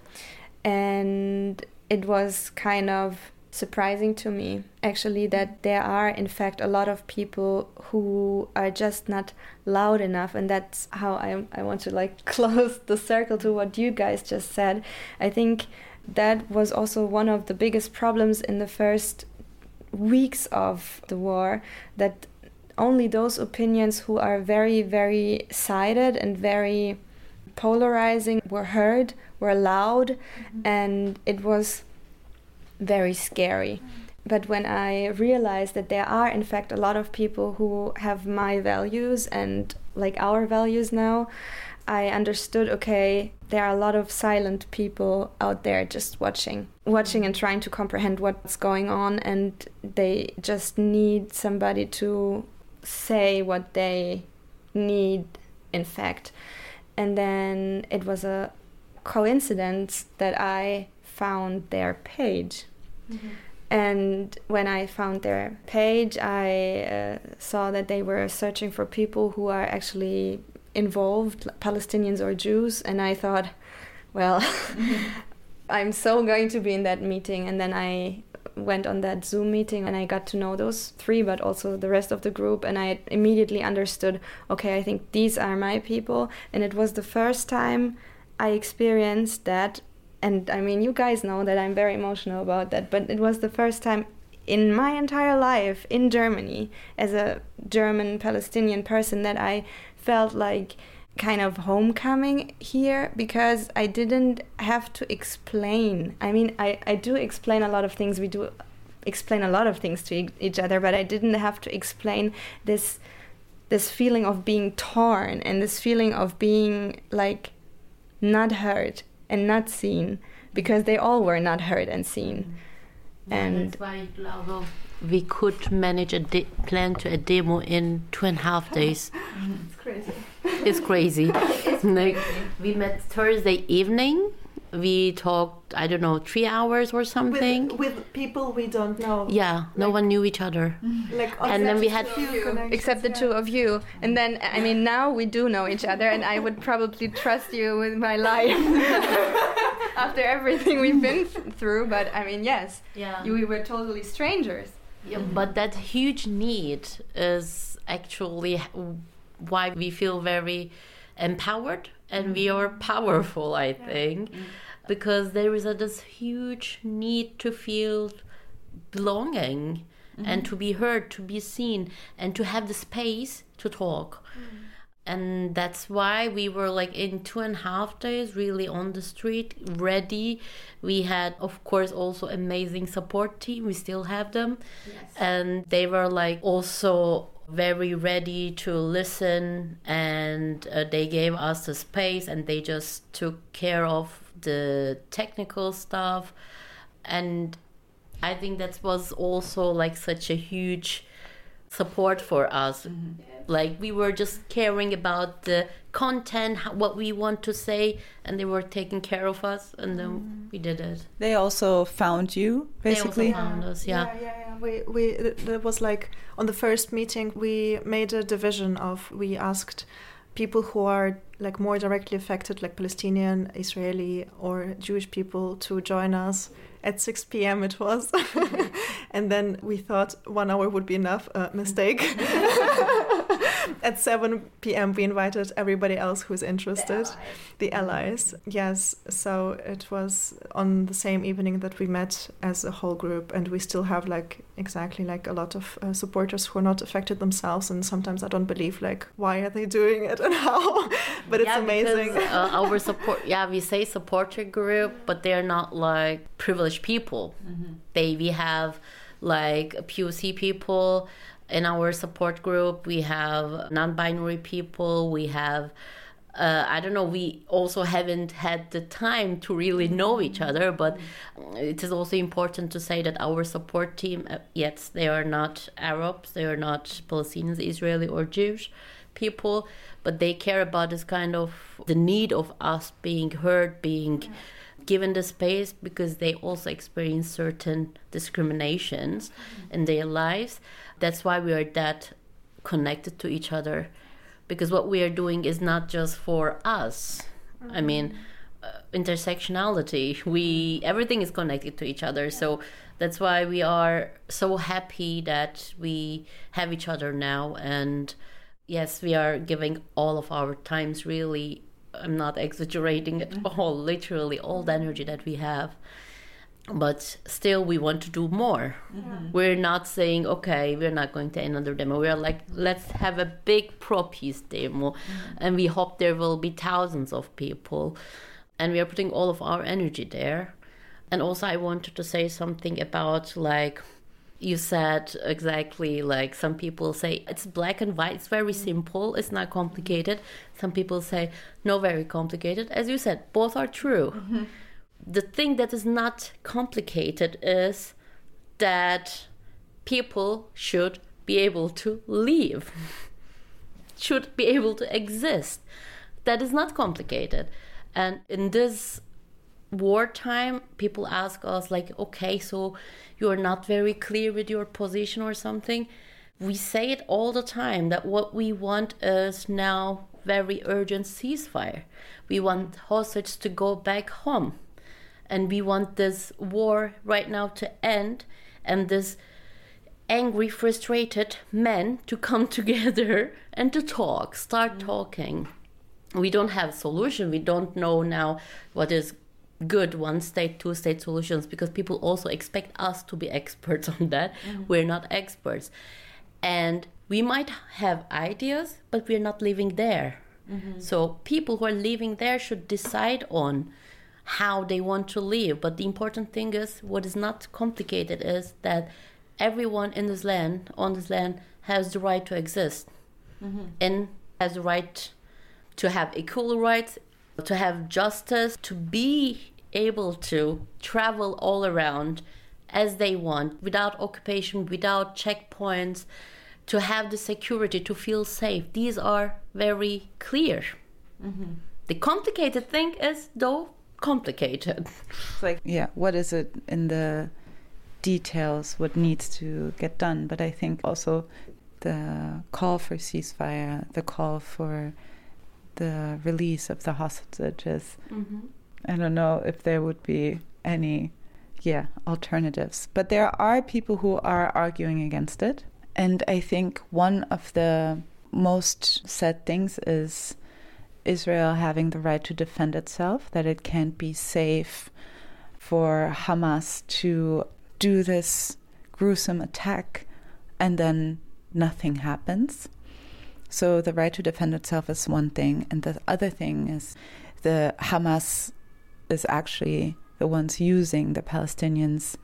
and it was kind of surprising to me actually that there are in fact a lot of people who are just not loud enough and that's how I, I want to like close the circle to what you guys just said i think that was also one of the biggest problems in the first weeks of the war that only those opinions who are very very sided and very polarizing were heard were loud mm-hmm. and it was very scary. But when I realized that there are, in fact, a lot of people who have my values and like our values now, I understood okay, there are a lot of silent people out there just watching, watching and trying to comprehend what's going on, and they just need somebody to say what they need, in fact. And then it was a coincidence that I found their page Mm-hmm. And when I found their page, I uh, saw that they were searching for people who are actually involved, Palestinians or Jews. And I thought, well, mm-hmm. I'm so going to be in that meeting. And then I went on that Zoom meeting and I got to know those three, but also the rest of the group. And I immediately understood okay, I think these are my people. And it was the first time I experienced that and I mean, you guys know that I'm very emotional about that, but it was the first time in my entire life in Germany as a German Palestinian person that I felt like kind of homecoming here because I didn't have to explain. I mean, I, I do explain a lot of things. We do explain a lot of things to e- each other, but I didn't have to explain this this feeling of being torn and this feeling of being like not heard and not seen because they all were not heard and seen. Yeah, and that's why we could manage a plan to a demo in two and a half days. it's crazy. It's crazy. it's like, we met Thursday evening we talked i don't know three hours or something. with, with people we don't know. Yeah like, no one knew each other. Like and then we had except the two of you. And then i mean now we do know each other and i would probably trust you with my life. After everything we've been through but i mean yes yeah. you, we were totally strangers. Yeah, but that huge need is actually why we feel very empowered and we are powerful i think yeah. because there is a this huge need to feel belonging mm-hmm. and to be heard to be seen and to have the space to talk mm. and that's why we were like in two and a half days really on the street ready we had of course also amazing support team we still have them yes. and they were like also very ready to listen and uh, they gave us the space and they just took care of the technical stuff. And i think that was also like such a huge support for us mm-hmm. like we were just caring about the content what we want to say and they were taking care of us and then mm. we did it they also found you basically they also found us yeah yeah yeah, yeah. we we there was like on the first meeting we made a division of we asked people who are like more directly affected like palestinian israeli or jewish people to join us at 6 p.m. it was. and then we thought one hour would be enough. Uh, mistake. at 7 p.m. we invited everybody else who's interested. The allies. the allies. Yes. So it was on the same evening that we met as a whole group. And we still have like exactly like a lot of uh, supporters who are not affected themselves. And sometimes I don't believe like why are they doing it and how. but it's yeah, amazing. Because, uh, our support, yeah, we say supporter group, but they're not like privileged people. Mm-hmm. They we have like POC people in our support group. We have non-binary people. We have uh, I don't know, we also haven't had the time to really know each other, but it is also important to say that our support team, uh, yes, they are not Arabs, they are not Palestinians, Israeli, or Jewish people, but they care about this kind of the need of us being heard, being. Yeah given the space because they also experience certain discriminations mm-hmm. in their lives. That's why we are that connected to each other because what we are doing is not just for us. Mm-hmm. I mean, uh, intersectionality. We everything is connected to each other. So that's why we are so happy that we have each other now and yes, we are giving all of our times really I'm not exaggerating at all, literally all the energy that we have. But still, we want to do more. Mm-hmm. We're not saying, okay, we're not going to another demo. We're like, let's have a big pro peace demo. Mm-hmm. And we hope there will be thousands of people. And we are putting all of our energy there. And also, I wanted to say something about like, you said exactly like some people say it's black and white it's very simple it's not complicated some people say no very complicated as you said both are true mm-hmm. The thing that is not complicated is that people should be able to live should be able to exist. That is not complicated. And in this wartime people ask us like okay so you're not very clear with your position or something. We say it all the time that what we want is now very urgent ceasefire. We want hostages to go back home and we want this war right now to end and this angry frustrated men to come together and to talk start mm-hmm. talking we don't have a solution we don't know now what is good one state two state solutions because people also expect us to be experts on that mm-hmm. we're not experts and we might have ideas but we're not living there mm-hmm. so people who are living there should decide on how they want to live but the important thing is what is not complicated is that everyone in this land on this land has the right to exist mm-hmm. and has the right to have equal rights to have justice, to be able to travel all around as they want without occupation, without checkpoints, to have the security, to feel safe. These are very clear. Mm-hmm. The complicated thing is, though, complicated. It's like, yeah, what is it in the details, what needs to get done? But I think also the call for ceasefire, the call for the release of the hostages. Mm-hmm. I don't know if there would be any, yeah, alternatives. But there are people who are arguing against it. And I think one of the most sad things is Israel having the right to defend itself, that it can't be safe for Hamas to do this gruesome attack and then nothing happens. So the right to defend itself is one thing, and the other thing is the Hamas is actually the ones using the Palestinians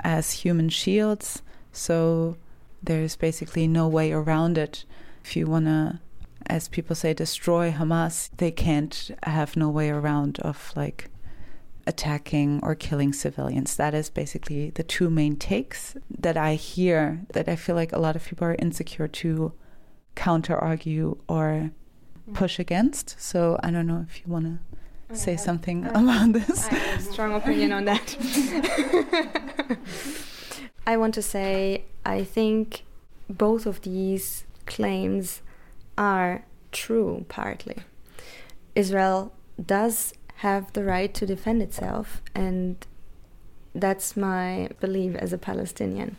as human shields. So there's basically no way around it. If you want to, as people say, destroy Hamas, they can't have no way around of like attacking or killing civilians. That is basically the two main takes that I hear that I feel like a lot of people are insecure to counter argue or push against. So I don't know if you want to say something about this. I have a strong opinion on that. I want to say I think both of these claims are true partly. Israel does have the right to defend itself, and that's my belief as a Palestinian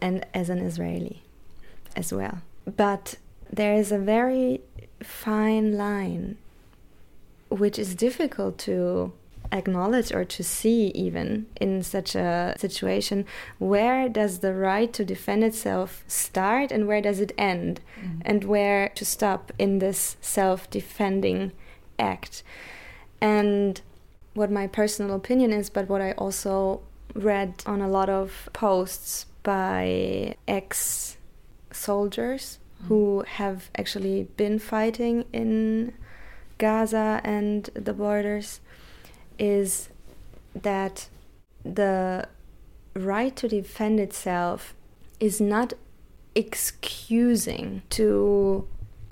and as an Israeli as well. But there is a very fine line which is difficult to acknowledge or to see even in such a situation where does the right to defend itself start and where does it end? Mm-hmm. and where to stop in this self-defending act? And what my personal opinion is but what i also read on a lot of posts by ex soldiers who have actually been fighting in Gaza and the borders is that the right to defend itself is not excusing to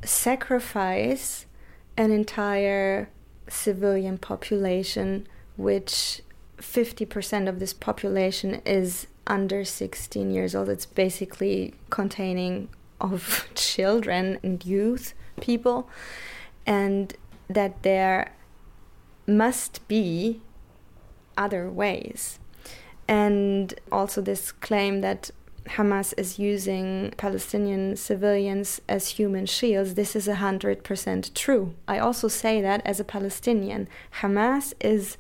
sacrifice an entire civilian population, which 50% of this population is under 16 years old. It's basically containing of children and youth people, and that there must be other ways. And also, this claim that Hamas is using Palestinian civilians as human shields, this is 100% true. I also say that as a Palestinian. Hamas is,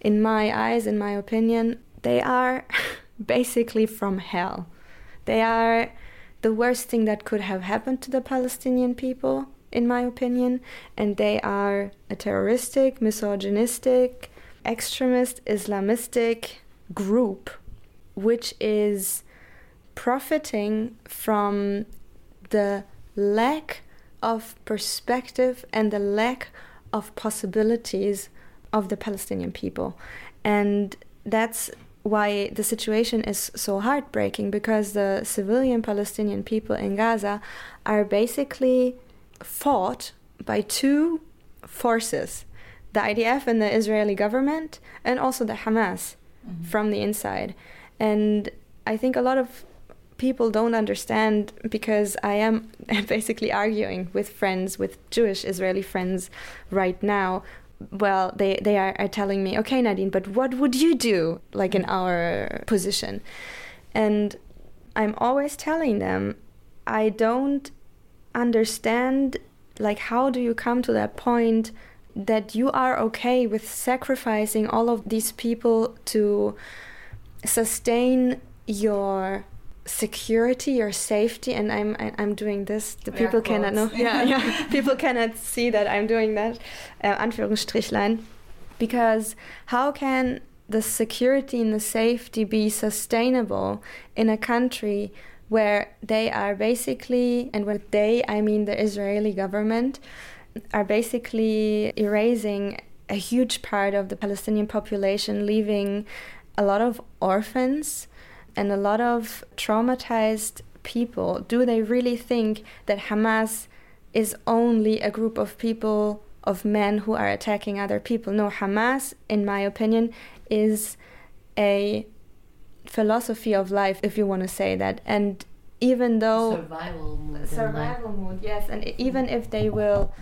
in my eyes, in my opinion, they are basically from hell. They are the worst thing that could have happened to the Palestinian people, in my opinion, and they are a terroristic, misogynistic, extremist, Islamistic group which is profiting from the lack of perspective and the lack of possibilities of the Palestinian people. And that's why the situation is so heartbreaking because the civilian Palestinian people in Gaza are basically fought by two forces the IDF and the Israeli government, and also the Hamas mm-hmm. from the inside. And I think a lot of people don't understand because I am basically arguing with friends, with Jewish Israeli friends right now. Well, they, they are, are telling me, okay, Nadine, but what would you do, like in our position? And I'm always telling them, I don't understand, like, how do you come to that point that you are okay with sacrificing all of these people to sustain your security your safety? And i'm i'm doing this. The people cannot know. Yeah. Yeah. People cannot see that i'm doing that uh, anführungsstrichlein. Because how can the security and the safety be sustainable in a country where they are basically and with they i mean the israeli government are basically erasing a huge part of the palestinian population leaving a lot of orphans and a lot of traumatized people, do they really think that Hamas is only a group of people, of men who are attacking other people? No, Hamas, in my opinion, is a philosophy of life, if you want to say that. And even though. Survival mood. Survival mood, yes. And even if they will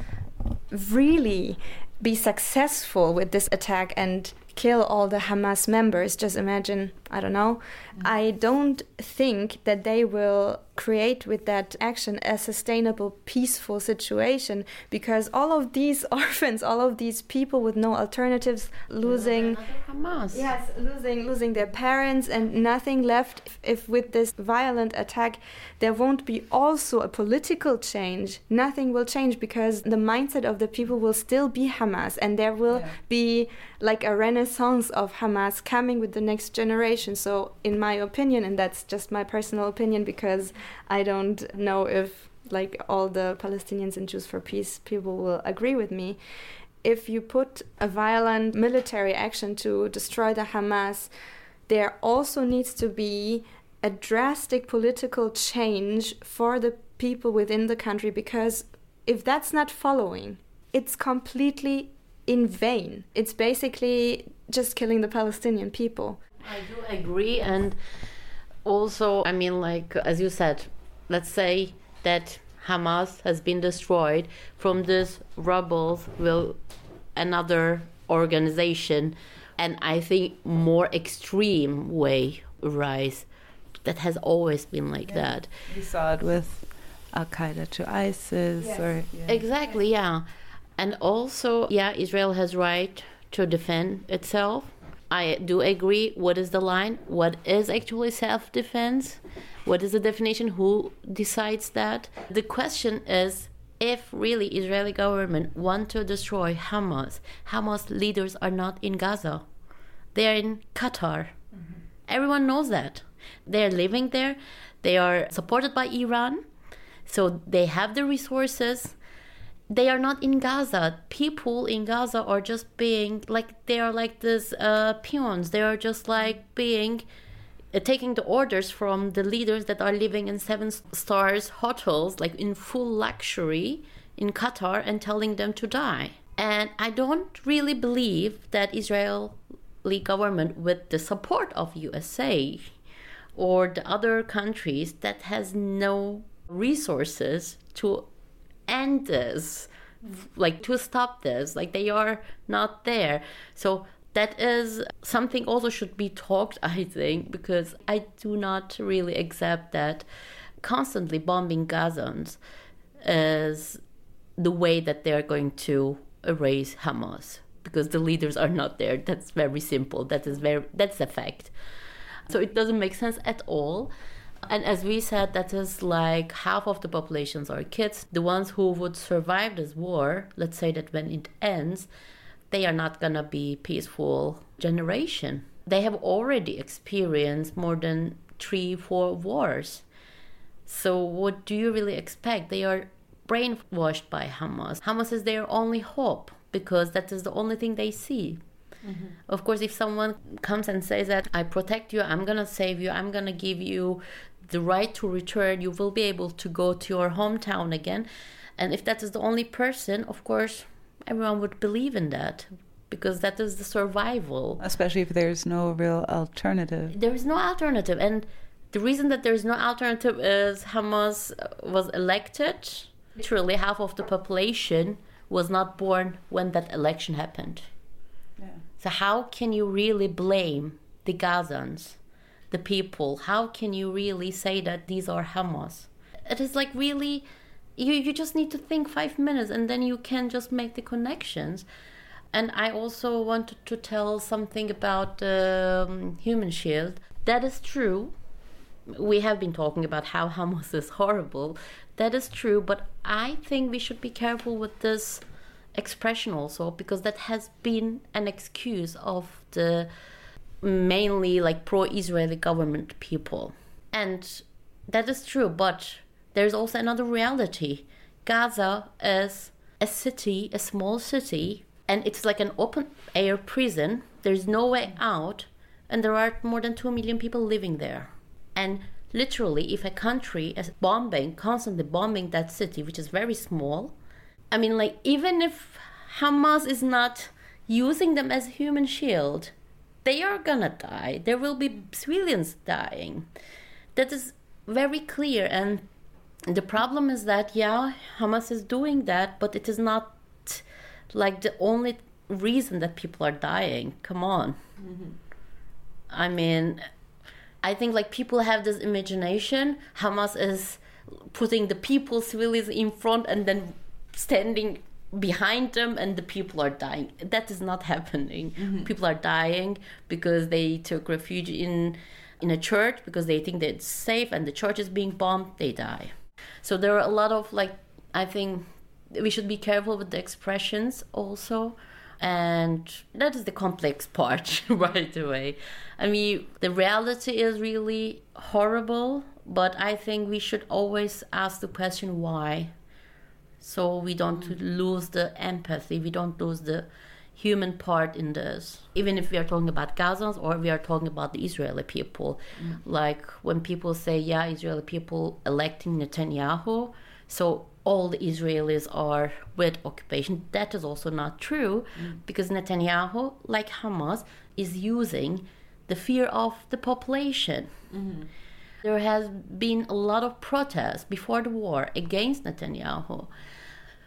really be successful with this attack and kill all the Hamas members. Just imagine, I don't know. Mm-hmm. I don't think that they will create with that action a sustainable, peaceful situation because all of these orphans, all of these people with no alternatives, losing Hamas. Yes, losing losing their parents and nothing left. If, if with this violent attack there won't be also a political change, nothing will change because the mindset of the people will still be Hamas and there will yeah. be like a renaissance of Hamas coming with the next generation. So in my opinion, and that's just my personal opinion because I don't know if like all the Palestinians and Jews for Peace people will agree with me. If you put a violent military action to destroy the Hamas, there also needs to be a drastic political change for the people within the country because if that's not following, it's completely in vain. It's basically just killing the Palestinian people. I do agree. And also, I mean, like, as you said, let's say that Hamas has been destroyed, from this rubble will another organization, and I think more extreme way rise. That has always been like yeah. that. We saw it with Al Qaeda to ISIS, yes. or yeah. exactly, yeah, and also, yeah, Israel has right to defend itself. I do agree. What is the line? What is actually self-defense? What is the definition? Who decides that? The question is if really Israeli government want to destroy Hamas, Hamas leaders are not in Gaza. They are in Qatar. Mm-hmm. Everyone knows that. They are living there. They are supported by Iran. So they have the resources. They are not in Gaza. People in Gaza are just being like they are like these uh, peons. They are just like being uh, taking the orders from the leaders that are living in seven stars hotels like in full luxury in Qatar and telling them to die. And I don't really believe that Israeli government with the support of USA or the other countries that has no resources to end this like to stop this. Like they are not there. So that is something also should be talked, I think, because I do not really accept that constantly bombing Gazans is the way that they're going to erase Hamas because the leaders are not there. That's very simple. That is very that's a fact. So it doesn't make sense at all. And as we said, that is like half of the populations are kids. The ones who would survive this war, let's say that when it ends, they are not gonna be peaceful generation. They have already experienced more than three, four wars. So what do you really expect? They are brainwashed by Hamas. Hamas is their only hope because that is the only thing they see. Mm-hmm. Of course, if someone comes and says that I protect you, I'm gonna save you, I'm gonna give you the right to return, you will be able to go to your hometown again. And if that is the only person, of course, everyone would believe in that because that is the survival. Especially if there's no real alternative. There is no alternative. And the reason that there is no alternative is Hamas was elected. Literally, half of the population was not born when that election happened. So, how can you really blame the Gazans, the people? How can you really say that these are Hamas? It is like really, you, you just need to think five minutes and then you can just make the connections. And I also wanted to tell something about um, Human Shield. That is true. We have been talking about how Hamas is horrible. That is true, but I think we should be careful with this expression also because that has been an excuse of the mainly like pro-Israeli government people. And that is true, but there's also another reality. Gaza is a city, a small city, and it's like an open air prison. There's no way out, and there are more than 2 million people living there. And literally, if a country is bombing, constantly bombing that city, which is very small, I mean, like, even if Hamas is not using them as human shield, they are gonna die. There will be civilians dying. That is very clear. And the problem is that, yeah, Hamas is doing that, but it is not like the only reason that people are dying. Come on. Mm-hmm. I mean, I think like people have this imagination. Hamas is putting the people, civilians in front, and then standing behind them and the people are dying. That is not happening. Mm-hmm. people are dying because they took refuge in in a church because they think that it's safe and the church is being bombed they die. So there are a lot of like i think we should be careful with the expressions also. And that is the complex part right away. I mean the reality is really horrible but i think we should always ask the question why so we don't mm. lose the empathy we don't lose the human part in this even if we are talking about gazans or we are talking about the israeli people mm. like when people say yeah israeli people electing netanyahu so all the israelis are with occupation that is also not true mm. because netanyahu like hamas is using the fear of the population mm-hmm. There has been a lot of protests before the war against Netanyahu.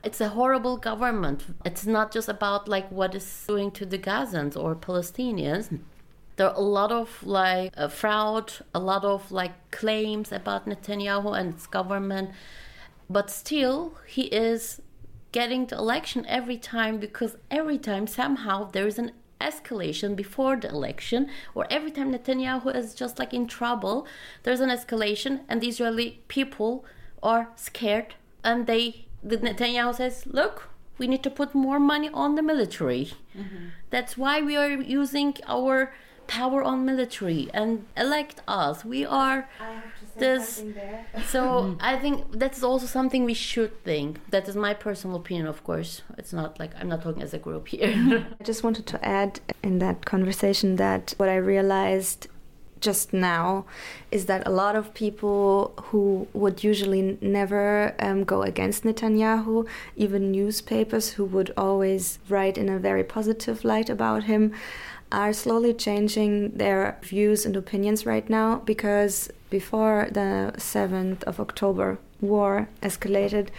It's a horrible government. It's not just about like what is doing to the Gazans or Palestinians. There are a lot of like uh, fraud, a lot of like claims about Netanyahu and its government, but still he is getting the election every time because every time somehow there is an escalation before the election, or every time Netanyahu is just like in trouble, there's an escalation, and the Israeli people are scared, and they the Netanyahu says, "Look, we need to put more money on the military. Mm-hmm. That's why we are using our." power on military and elect us. We are this. so I think that's also something we should think. That is my personal opinion, of course. It's not like I'm not talking as a group here. I just wanted to add in that conversation that what I realized just now is that a lot of people who would usually never um, go against Netanyahu, even newspapers who would always write in a very positive light about him, are slowly changing their views and opinions right now because before the 7th of October war escalated,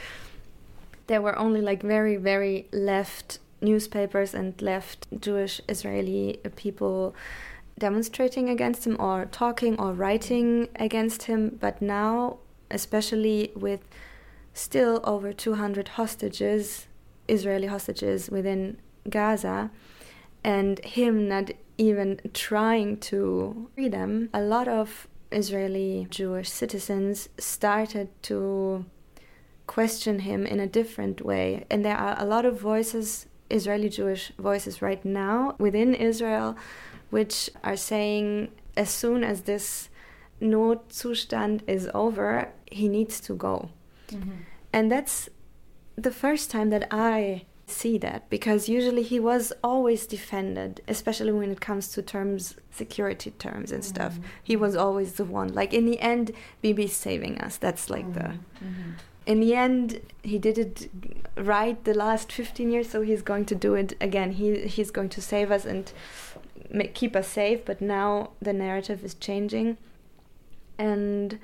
there were only like very, very left newspapers and left Jewish Israeli people demonstrating against him or talking or writing against him. But now, especially with still over 200 hostages, Israeli hostages within Gaza, and him not even trying to free them, a lot of Israeli Jewish citizens started to question him in a different way. And there are a lot of voices, Israeli Jewish voices right now within Israel, which are saying as soon as this Notzustand is over, he needs to go. Mm-hmm. And that's the first time that I see that because usually he was always defended, especially when it comes to terms, security terms and stuff. Mm-hmm. He was always the one. Like in the end, Bibi's saving us. That's like mm-hmm. the. Mm-hmm. In the end, he did it right the last 15 years, so he's going to do it again. He he's going to save us and keep us safe. But now the narrative is changing, and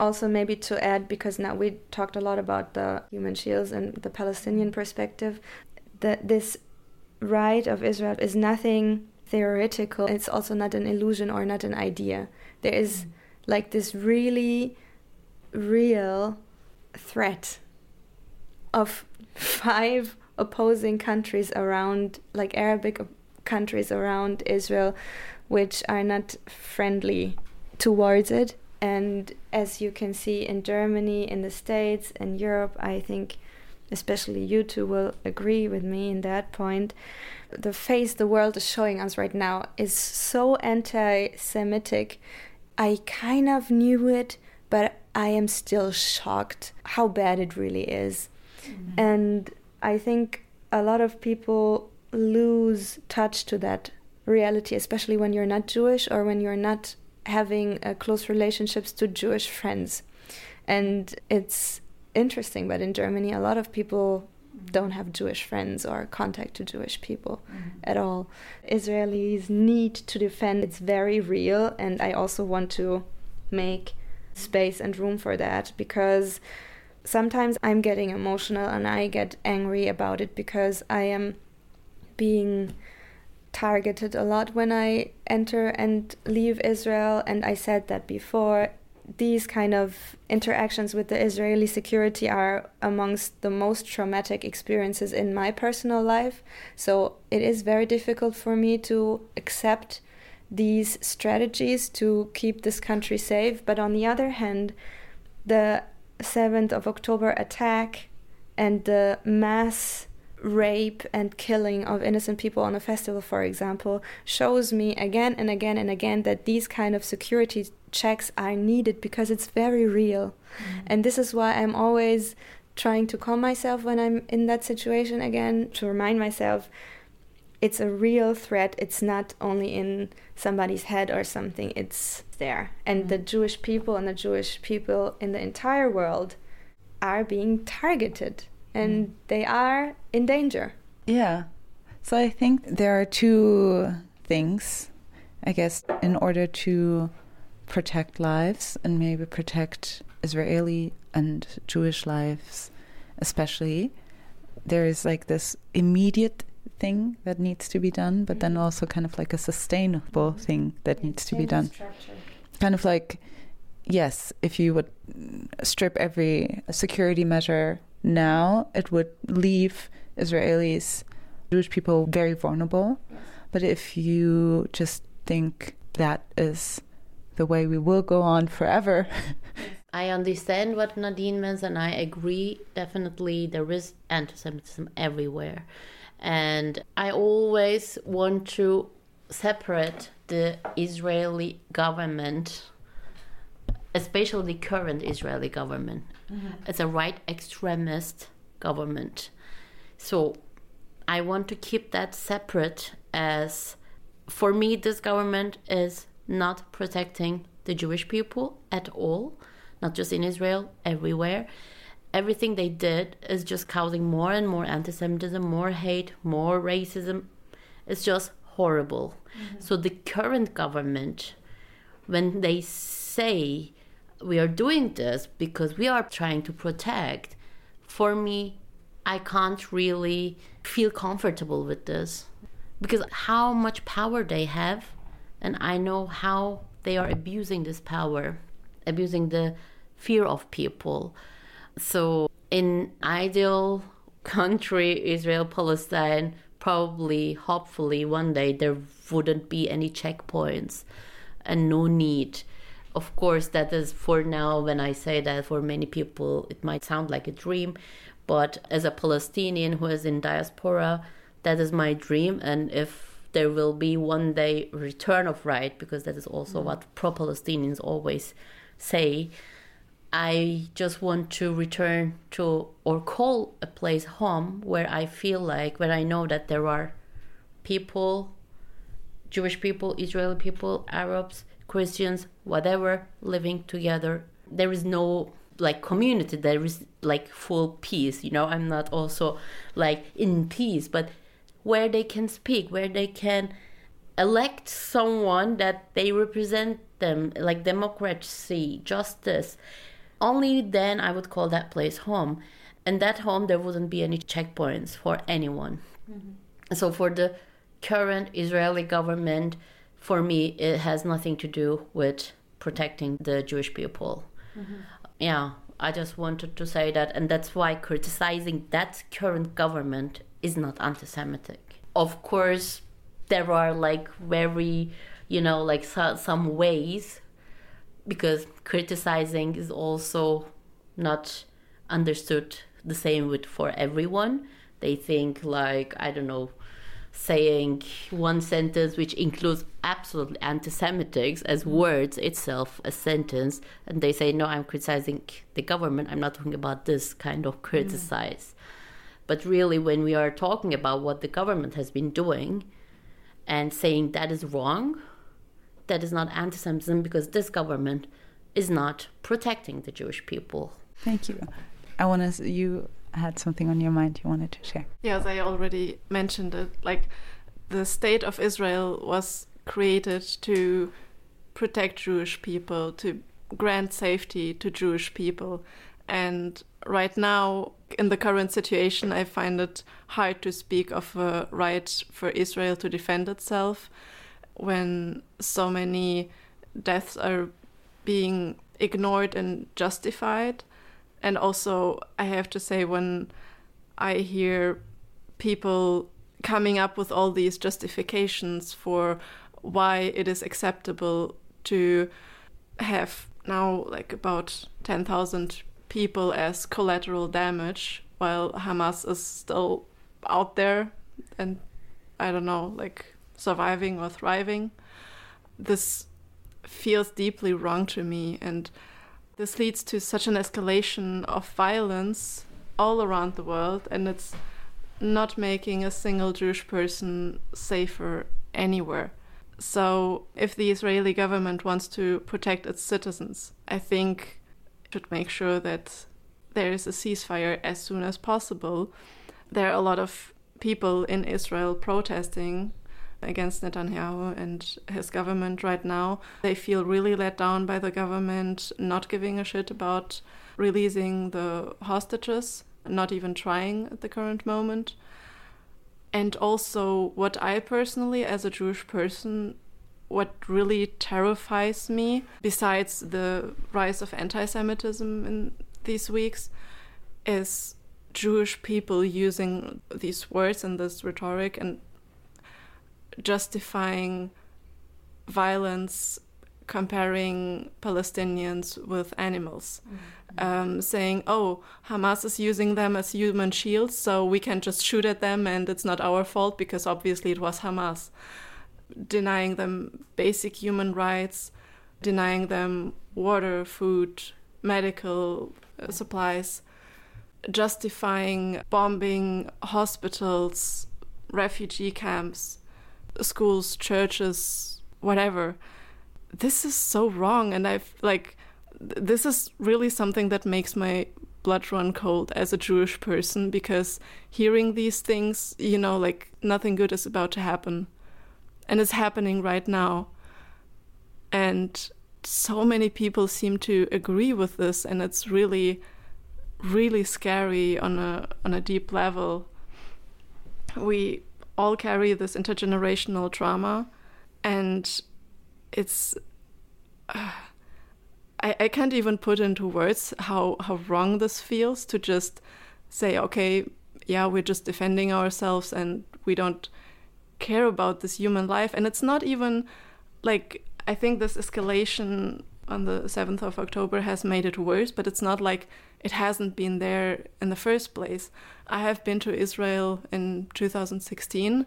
also maybe to add because now we talked a lot about the human shields and the Palestinian perspective that this right of Israel is nothing theoretical it's also not an illusion or not an idea there is mm. like this really real threat of five opposing countries around like Arabic countries around Israel which are not friendly towards it and as you can see in Germany, in the States, in Europe, I think especially you two will agree with me in that point. The face the world is showing us right now is so anti Semitic. I kind of knew it, but I am still shocked how bad it really is. Mm-hmm. And I think a lot of people lose touch to that reality, especially when you're not Jewish or when you're not having uh, close relationships to Jewish friends. And it's interesting, but in Germany, a lot of people don't have Jewish friends or contact to Jewish people mm-hmm. at all. Israelis need to defend, it's very real, and I also want to make space and room for that because sometimes I'm getting emotional and I get angry about it because I am being targeted a lot when I enter and leave Israel, and I said that before. These kind of interactions with the Israeli security are amongst the most traumatic experiences in my personal life. So it is very difficult for me to accept these strategies to keep this country safe. But on the other hand, the 7th of October attack and the mass rape and killing of innocent people on a festival, for example, shows me again and again and again that these kind of security checks are needed because it's very real. Mm-hmm. And this is why I'm always trying to calm myself when I'm in that situation again, to remind myself it's a real threat. It's not only in somebody's head or something, it's there. And mm-hmm. the Jewish people and the Jewish people in the entire world are being targeted and mm. they are in danger. Yeah. So I think there are two things, I guess, in order to protect lives and maybe protect Israeli and Jewish lives, especially. There is like this immediate thing that needs to be done, but then also kind of like a sustainable thing that needs to be done. Structure. Kind of like, yes, if you would strip every security measure now, it would leave Israelis, Jewish people, very vulnerable. Yes. But if you just think that is the way we will go on forever. I understand what Nadine means, and I agree. Definitely, there is anti Semitism everywhere. And I always want to separate the Israeli government especially the current Israeli government. Mm-hmm. It's a right extremist government. So I want to keep that separate as for me this government is not protecting the Jewish people at all, not just in Israel, everywhere. Everything they did is just causing more and more anti Semitism, more hate, more racism. It's just horrible. Mm-hmm. So the current government, when they say we are doing this because we are trying to protect, for me, I can't really feel comfortable with this because how much power they have, and I know how they are abusing this power, abusing the fear of people. So, in ideal country, Israel, Palestine, probably, hopefully, one day there wouldn't be any checkpoints and no need. Of course, that is for now, when I say that for many people, it might sound like a dream. But as a Palestinian who is in diaspora, that is my dream. And if there will be one day return of right, because that is also mm. what pro Palestinians always say, I just want to return to or call a place home where I feel like, where I know that there are people, Jewish people, Israeli people, Arabs, Christians, whatever, living together. There is no like community, there is like full peace, you know. I'm not also like in peace, but where they can speak, where they can elect someone that they represent them, like democracy, justice only then I would call that place home. And that home, there wouldn't be any checkpoints for anyone. Mm-hmm. So for the current Israeli government, for me, it has nothing to do with protecting the Jewish people. Mm-hmm. Yeah, I just wanted to say that, and that's why criticizing that current government is not anti-Semitic. Of course, there are like very, you know, like so, some ways because criticizing is also not understood the same with for everyone they think like i don't know saying one sentence which includes absolutely anti-semitics as words itself a sentence and they say no i'm criticizing the government i'm not talking about this kind of criticize mm. but really when we are talking about what the government has been doing and saying that is wrong that is not anti Semitism because this government is not protecting the Jewish people. Thank you. I want to, you had something on your mind you wanted to share. Yes, I already mentioned it. Like, the state of Israel was created to protect Jewish people, to grant safety to Jewish people. And right now, in the current situation, I find it hard to speak of a right for Israel to defend itself when so many deaths are being ignored and justified. And also, I have to say, when I hear people coming up with all these justifications for why it is acceptable to have now like about 10,000 people as collateral damage while Hamas is still out there and I don't know, like surviving or thriving. This feels deeply wrong to me, and this leads to such an escalation of violence all around the world, and it's not making a single Jewish person safer anywhere. So, if the Israeli government wants to protect its citizens, I think it should make sure that there is a ceasefire as soon as possible. There are a lot of people in Israel protesting against Netanyahu and his government right now. They feel really let down by the government, not giving a shit about releasing the hostages, not even trying at the current moment. And also, what I personally, as a Jewish person, what really terrifies me, besides the rise of anti Semitism in these weeks, is Jewish people using these words and this rhetoric and justifying violence comparing Palestinians with animals, mm-hmm. um, saying, oh, Hamas is using them as human shields, so we can just shoot at them and it's not our fault because obviously it was Hamas. Denying them basic human rights, denying them water, food, medical uh, supplies, justifying bombing hospitals, refugee camps schools, churches, whatever. This is so wrong, and I've like, this is really something that makes my blood run cold as a Jewish person because hearing these things, you know, like nothing good is about to happen. And it's happening right now. And so many people seem to agree with this, and it's really really scary on a on a deep level. We all carry this intergenerational trauma, and it's. Uh, I, I can't even put into words how, how wrong this feels to just say, okay, yeah, we're just defending ourselves and we don't care about this human life. And it's not even like, I think this escalation on the 7th of October has made it worse, but it's not like it hasn't been there in the first place. I have been to Israel in 2016,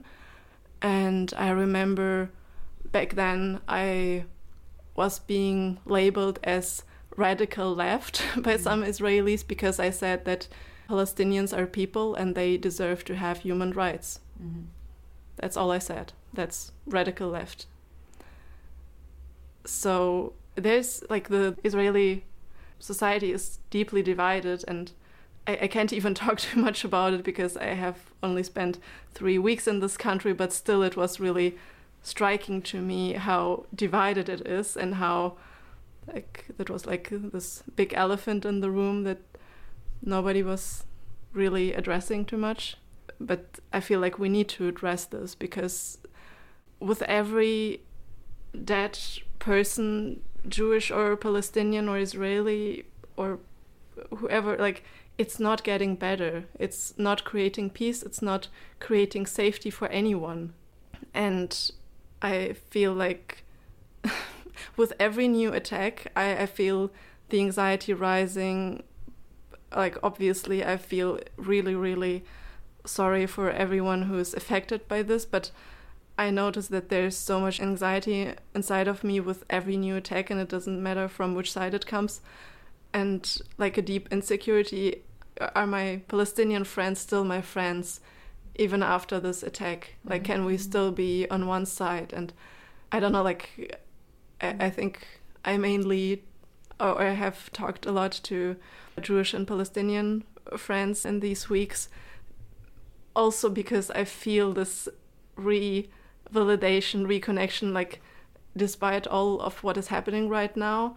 and I remember back then I was being labeled as radical left by some Israelis because I said that Palestinians are people and they deserve to have human rights. Mm-hmm. That's all I said. That's radical left. So there's like the Israeli society is deeply divided, and I, I, can't even talk too much about it because I have only spent three weeks in this country, but still it was really striking to me how divided it is and how like that was like this big elephant in the room that nobody was really addressing too much. But i feel like we need to address this because with every dead person jewish or palestinian or israeli or whoever like it's not getting better. It's not creating peace. It's not creating safety for anyone. And I feel like with every new attack, I, I feel the anxiety rising. Like, obviously, I feel really, really sorry for everyone who is affected by this, but I notice that there's so much anxiety inside of me with every new attack, and it doesn't matter from which side it comes. And like a deep insecurity are my Palestinian friends still my friends? even after this attack like can we mm-hmm. still be on one side and i don't know like i, I think i mainly or i have talked a lot to jewish and palestinian friends in these weeks also because i feel this re-validation reconnection like despite all of what is happening right now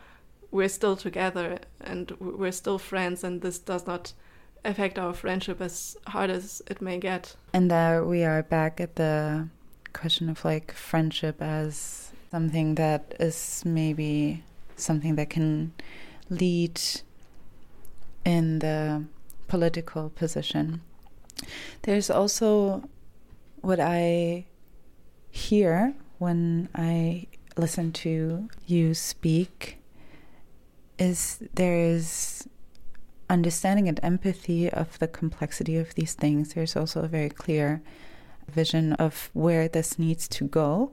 we're still together and we're still friends and this does not affect our friendship as hard as it may get. And uh, we are back at the question of like friendship as something that is maybe something that can lead in the political position. There's also what I hear when I listen to you speak is there is understanding and empathy of the complexity of these things, there's also a very clear vision of where this needs to go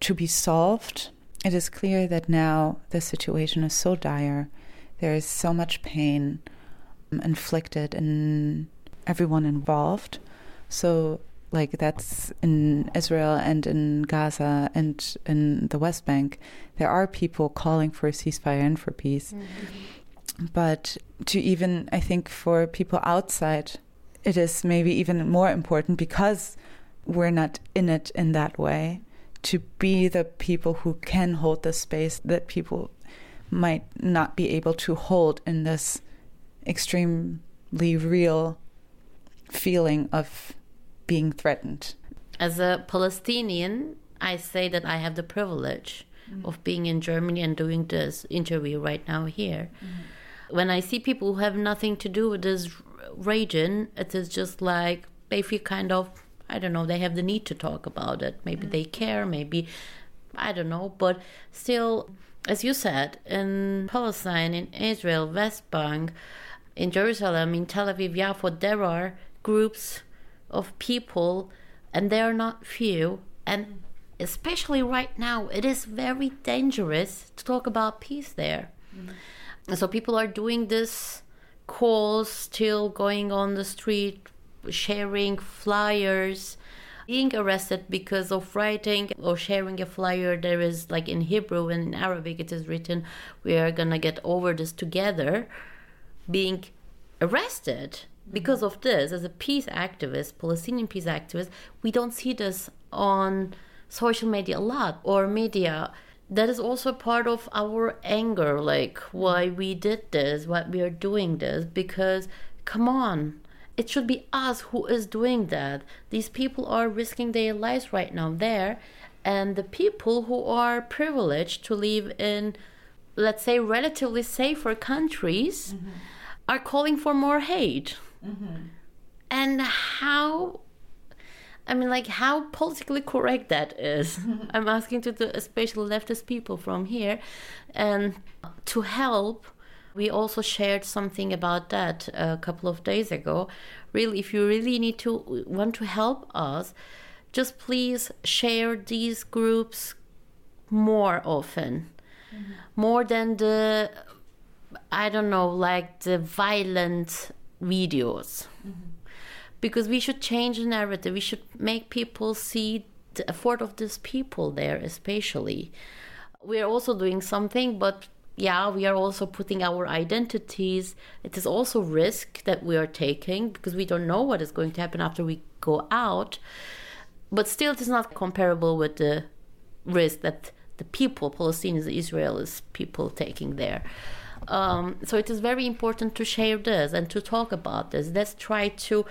to be solved. It is clear that now the situation is so dire, there is so much pain um, inflicted in everyone involved. So, like, that's in Israel and in Gaza and in the West Bank, there are people calling for a ceasefire and for peace. Mm-hmm but to even, I think, for people outside, it is maybe even more important because we're not in it in that way to be the people who can hold the space that people might not be able to hold in this extremely real feeling of being threatened. As a Palestinian, I say that I have the privilege mm. of being in Germany and doing this interview right now here. Mm when I see people who have nothing to do with this region, it is just like they feel kind of, I don't know, they have the need to talk about it. Maybe mm. they care, maybe, I don't know. But still, as you said, in Palestine, in Israel, West Bank, in Jerusalem, in Tel Aviv, Yafo, there are groups of people, and they are not few. And especially right now, it is very dangerous to talk about peace there. Mm so people are doing this calls still going on the street sharing flyers being arrested because of writing or sharing a flyer there is like in hebrew and in arabic it is written we are gonna get over this together being arrested because of this as a peace activist palestinian peace activist we don't see this on social media a lot or media. That is also part of our anger like why we did this why we are doing this because come on it should be us who is doing that. These people are risking their lives right now there and the people who are privileged to live in let's say relatively safer countries mm-hmm. are calling for more hate mm-hmm. and how I mean, like how politically correct that is. I'm asking to the especially leftist people from here, and to help. We also shared something about that a couple of days ago. Really, if you really need to want to help us, just please share these groups more often, mm-hmm. more than the I don't know, like the violent videos. Mm-hmm because we should change the narrative. We should make people see the effort of these people there, especially. We are also doing something, but yeah, we are also putting our identities. It is also risk that we are taking because we don't know what is going to happen after we go out. But still, it is not comparable with the risk that the people, Palestinians, Israelis people, taking there. Um, so it is very important to share this and to talk about this. Let's try to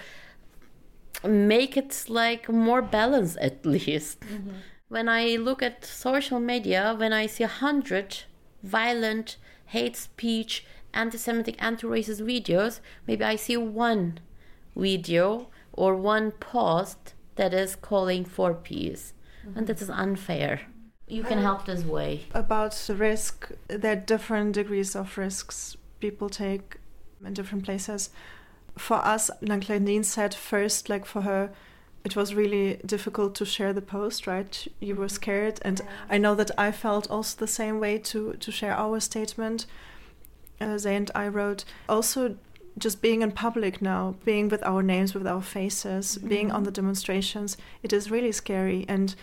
make it like more balanced at least. Mm-hmm. When I look at social media, when I see a hundred violent hate speech, anti-Semitic, anti-racist videos, maybe I see one video or one post that is calling for peace, mm-hmm. and that is unfair. You can help this way. About the risk, there are different degrees of risks people take in different places for us, like Nadine said first, like for her, it was really difficult to share the post, right? You were scared, and I know that I felt also the same way to to share our statement. Uh, Zay and I wrote also just being in public now, being with our names, with our faces, mm-hmm. being on the demonstrations, it is really scary. And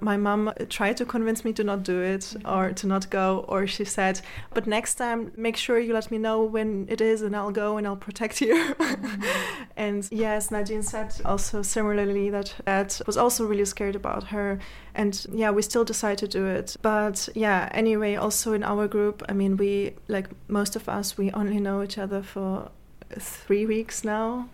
my mom tried to convince me to not do it or to not go or she said but next time make sure you let me know when it is and i'll go and i'll protect you. Mm-hmm. and yes nadine said also similarly that that was also really scared about her. And yeah we still decide to do it. But yeah anyway also in our group i mean we like most of us we only know each other for three weeks now.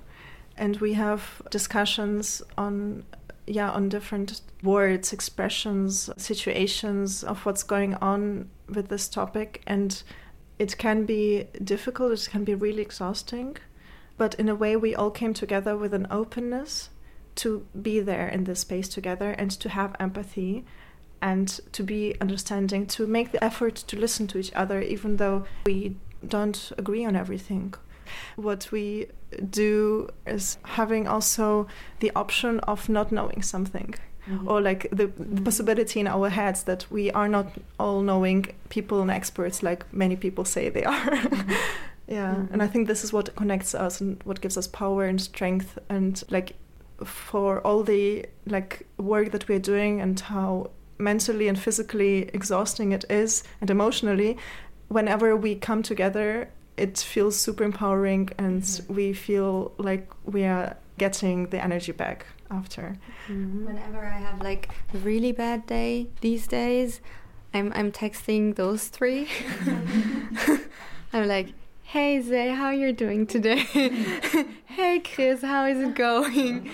And we have discussions on yeah on different words expressions situations of what's going on with this topic. And it can be difficult it can be really exhausting. But in a way we all came together with an openness to be there in this space together and to have empathy and to be understanding to make the effort to listen to each other even though we don't agree on everything what we do is having also the option of not knowing something. Mm-hmm. Or like the, the, possibility in our heads that we are not all knowing people and experts like many people say they are. Mm-hmm. yeah, mm-hmm. and I think this is what connects us and what gives us power and strength and like for all the like work that we're doing and how mentally and physically exhausting it is and emotionally whenever we come together it feels super empowering and mm-hmm. we feel like we are getting the energy back after. Mm-hmm. Whenever I have like a really bad day these days, I'm I'm texting those three. I'm like, "Hey Zay, how you doing today? hey Kris, how is it going?"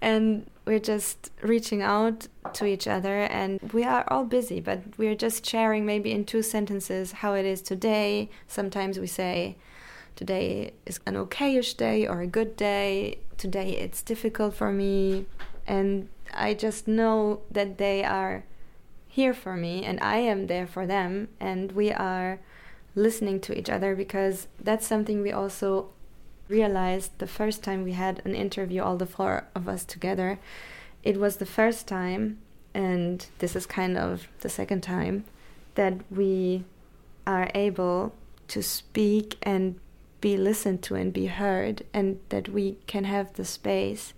And we're just reaching out to each other and we are all busy but we're just sharing maybe in two sentences how it is today. Sometimes we say today is an okayish day or a good day. Today it's difficult for me. And i just know that they are here for me and i am there for them and we are listening to each other because that's something we also realized the first time we had an interview, all the four of us together. It was the first time, and this is kind of the second time, that we are able to speak and be listened to and be heard, and that we can have the space.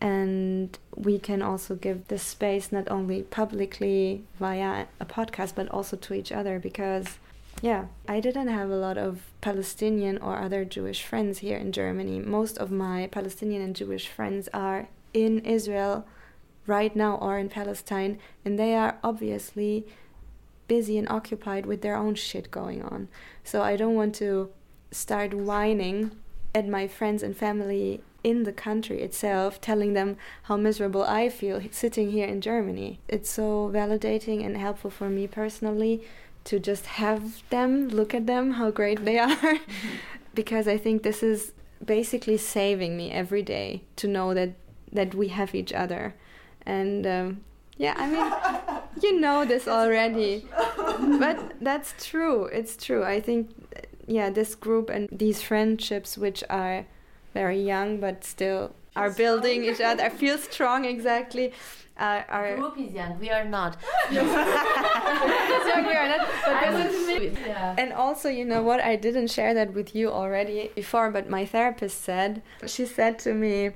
And we can also give the space not only publicly via a podcast, but also to each other because yeah, I didn't have a lot of Palestinian or other Jewish friends here in Germany. Most of my Palestinian and Jewish friends are in Israel right now or in Palestine, and they are obviously busy and occupied with their own shit going on. So I don't want to start whining at my friends and family in the country itself, telling them how miserable I feel sitting here in Germany. It's so validating and helpful for me personally to just have them, look at them, how great they are, because I think this is basically saving me every day to know that that we have each other, and um, yeah, I mean, you know this already, but that's true. It's true. I think, yeah, this group and these friendships, which are very young but still are building each other, I feel strong exactly. Uh, are group is young. We are not. young we are not. Yeah. and also, you know what? I didn't share that with you already before, but my therapist said she said to me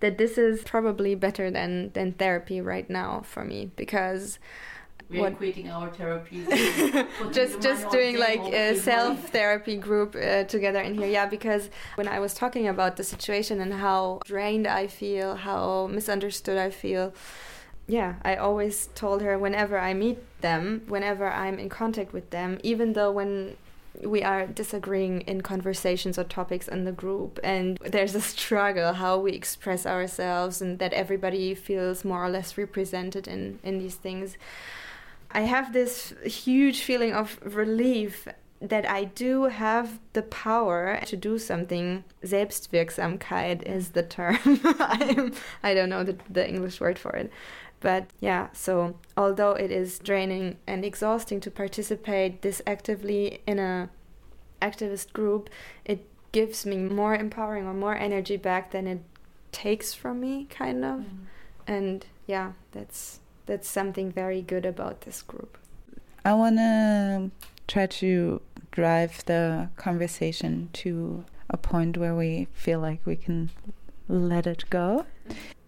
that this is probably better than than therapy right now for me because We're what- our therapies. just just doing like a self therapy group uh, together in here yeah because when i was talking about the situation and how drained i feel how misunderstood i feel yeah i always told her whenever i meet them whenever i'm in contact with them even though when we are disagreeing in conversations or topics in the group and there's a struggle how we express ourselves and that everybody feels more or less represented in in these things I have this huge feeling of relief that I do have the power to do something. Selbstwirksamkeit is the term. I'm, I don't know the, the English word for it. But yeah, so although it is draining and exhausting to participate this actively in a activist group, it gives me more empowering or more energy back than it takes from me, kind of. Mm. And yeah, that's that's something very good about this group. I want to try to drive the conversation to a point where we feel like we can let it go.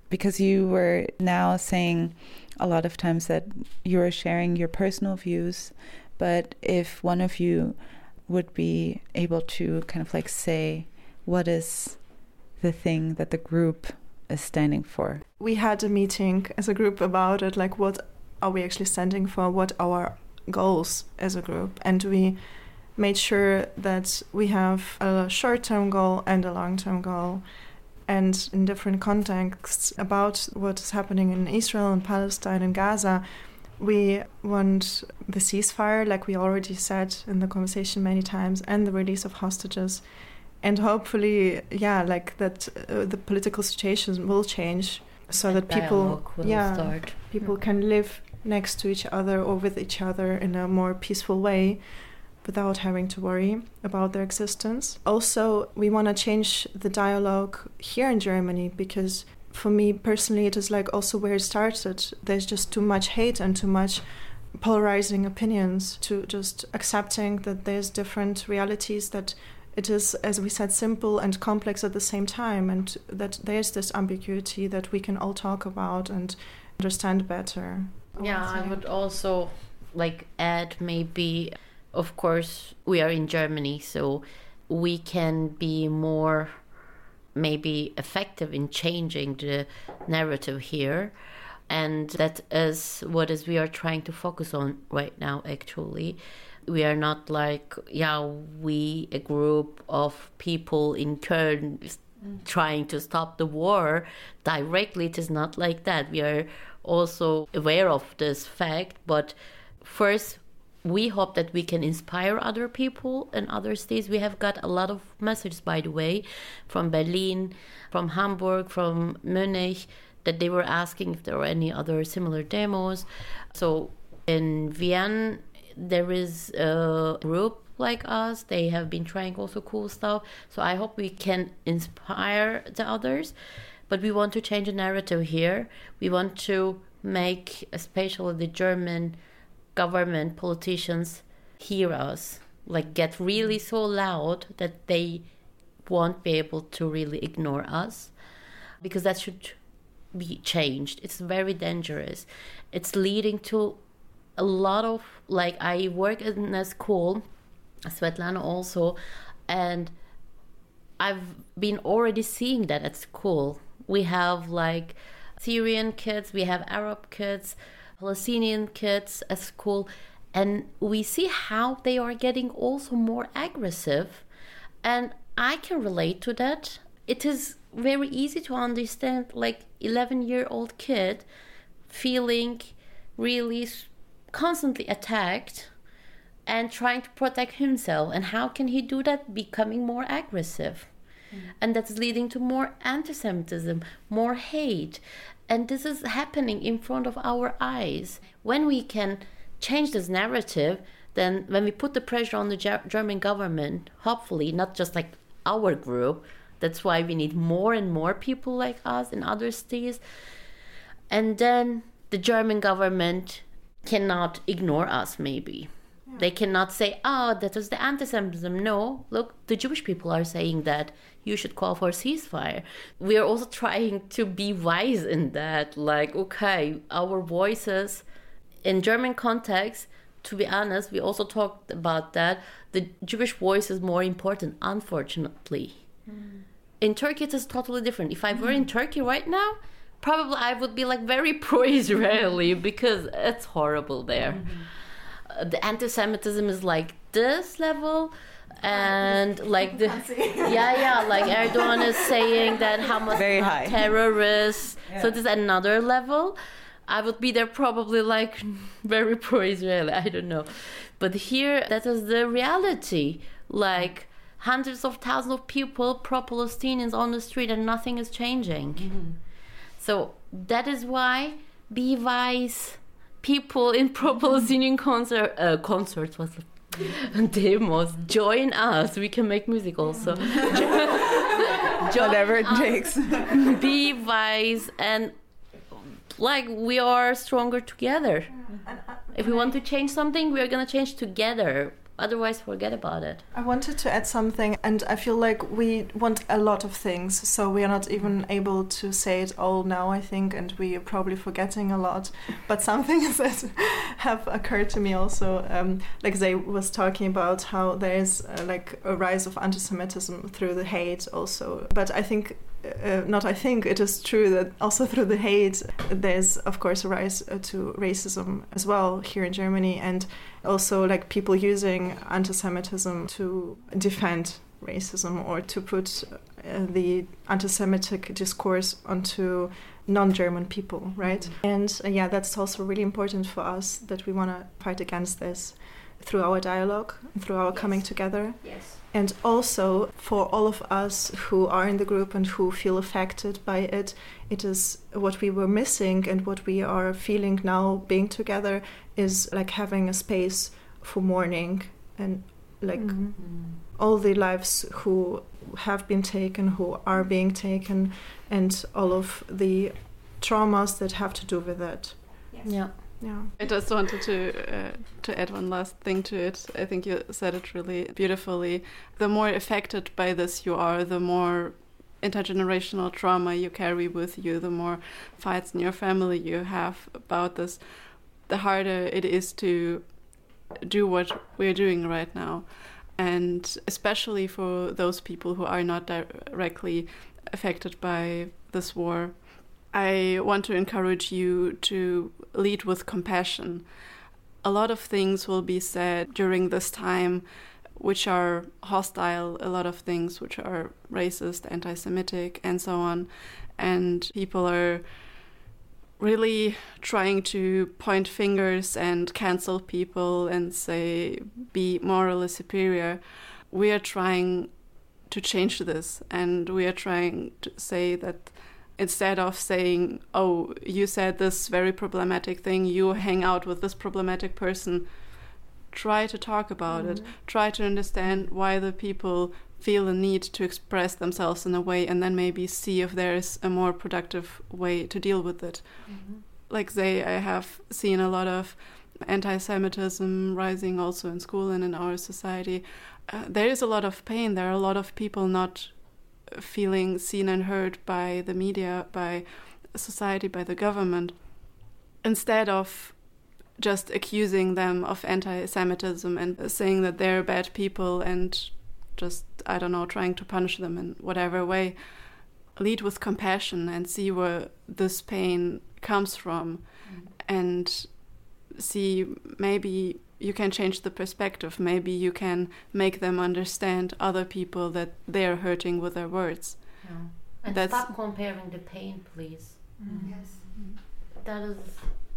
Because you were now saying a lot of times that you are sharing your personal views, but if one of you would be able to kind of like say, what is the thing that the group is standing for? We had a meeting as a group about it, like what are we actually standing for, what our goals as a group, and we made sure that we have a short-term goal and a long-term goal. And in different contexts about what is happening in Israel and Palestine and Gaza we want the ceasefire like we already said in the conversation many times and the release of hostages and hopefully yeah like that uh, the political situation will change so that people yeah start. people can live next to each other or with each other in a more peaceful way without having to worry about their existence. Also, we want to change the dialogue here in Germany because for me personally, it is like also where it started. There's just too much hate and too much polarizing opinions to just accepting that there's different realities that it is as we said simple and complex at the same time and that there's this ambiguity that we can all talk about and understand better Yeah, I would also like add maybe, of course, we are in Germany, so we can be more maybe effective in changing the narrative here. And that is what is we are trying to focus on right now actually. We are not like, yeah, we a group of people in Köln trying to stop the war directly. It is not like that. We are also aware of this fact, but first we hope that we can inspire other people in other states. We have got a lot of messages, by the way, from Berlin, from Hamburg, from Munich, that they were asking if there were any other similar demos. So in Vienna, there is a group like us. They have been trying also cool stuff. So I hope we can inspire the others. But we want to change the narrative here. We want to make, especially the German government politicians, hear us. Like get really so loud that they won't be able to really ignore us. Because that should be changed. It's very dangerous. It's leading to a lot of like I work in a school, Swetlana also, and I've been already seeing that at school. We have like Syrian kids, we have Arab kids, Palestinian kids at school, And we see how they are getting also more aggressive. And I can relate to that. It is very easy to understand, like 11 year old kid feeling really constantly attacked and trying to protect himself. And how can he do that? Becoming more aggressive. Mm. And that's leading to more anti Semitism, more hate. And this is happening in front of our eyes. When we can change this narrative, then when we put the pressure on the German government, hopefully, not just like our group, that's why we need more and more people like us in other states. And then the German government cannot ignore us, maybe. Yeah. They cannot say, oh, that was the anti Semitism. No, look, the Jewish people are saying that you should call for ceasefire. We are also trying to be wise in that. Like, okay, our voices in German context, to be honest, we also talked about that. The Jewish voice is more important, unfortunately. Mm. In Turkey, it is totally different. If I were mm. in Turkey right now, probably I would be like very pro-Israeli because it's horrible there. Mm-hmm. Uh, the anti-Semitism is like this level, and like the yeah yeah like Erdogan is saying that Hamas very high terrorists. Yeah. So this is another level. I would be there probably like very pro-Israeli. I don't know, but here that is the reality. Like hundreds of thousands of people, pro-Palestinians on the street, and nothing is changing. Mm-hmm. So that is why be wise people in pro-Palestinian concert uh, concerts was demos join us. We can make music also. Whatever it takes. be wise and like we are stronger together. If we want to change something, we are gonna change together otherwise forget about it. I wanted to add something and i feel like we want a lot of things so we are not even able to say it all now i think and we are probably forgetting a lot. But some things that have occurred to me also um, like they was talking about how there is uh, like a rise of anti-semitism through the hate also. But i think uh, not I think it is true that also through the hate there's of course a rise uh, to racism as well here in Germany. And also like people using anti-Semitism to defend racism or to put uh, the anti-Semitic discourse onto non-German people, right? Mm-hmm. And uh, yeah, that's also really important for us that we want to fight against this through our dialogue, and through our yes. coming together. Yes and also for all of us who are in the group and who feel affected by it, it is what we were missing and what we are feeling now being together is like having a space for mourning and like mm-hmm. all the lives who have been taken, who are being taken, and all of the traumas that have to do with it. Yes. Yeah. Yeah. I just wanted to uh, to add one last thing to it. I think you said it really beautifully. The more affected by this you are, the more intergenerational trauma you carry with you, the more fights in your family you have about this, the harder it is to do what we're doing right now. And especially for those people who are not directly affected by this war I want to encourage you to lead with compassion. A lot of things will be said during this time which are hostile, a lot of things which are racist, anti Semitic, and so on. And people are really trying to point fingers and cancel people and say, be morally superior. We are trying to change this, and we are trying to say that instead of saying, oh, you said this very problematic thing, you hang out with this problematic person, try to talk about mm-hmm. it. Try to understand why the people feel a need to express themselves in a way and then maybe see if there is a more productive way to deal with it. Mm-hmm. Like, say, I have seen a lot of anti Semitism rising also in school and in our society. Uh, there is a lot of pain. There are a lot of people not feeling seen and heard by the media, by society, by the government, instead of just accusing them of anti Semitism and saying that they're bad people and just, I don't know, trying to punish them in whatever way. Lead with compassion and see where this pain comes from mm. and see maybe you can change the perspective. Maybe you can make them understand other people that they're hurting with their words. Yeah. And That's- stop comparing the pain, please. Mm. Yes. That is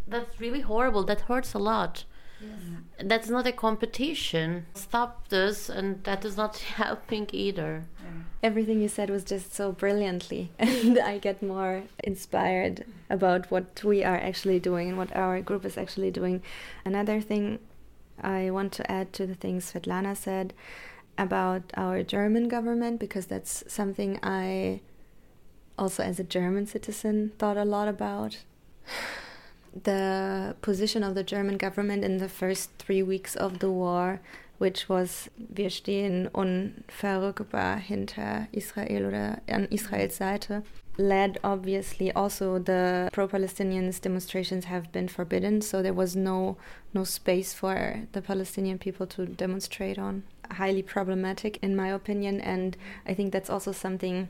that's really horrible. That hurts a lot. Yes. That's not a competition. Stop this, and that is not helping either. Everything you said was just so brilliantly, and I get more inspired about what we are actually doing and what our group is actually doing. Another thing I want to add to the things Swetlana said about our German government, because that's something I also, as a German citizen, thought a lot about. The position of the German government in the first three weeks of the war which was wir stehen unverrückbar hinter Israel oder an Israels Seite led obviously also the pro-Palestinians demonstrations have been forbidden so there was no no space for the Palestinian people to demonstrate on. Highly problematic in my opinion and I think that's also something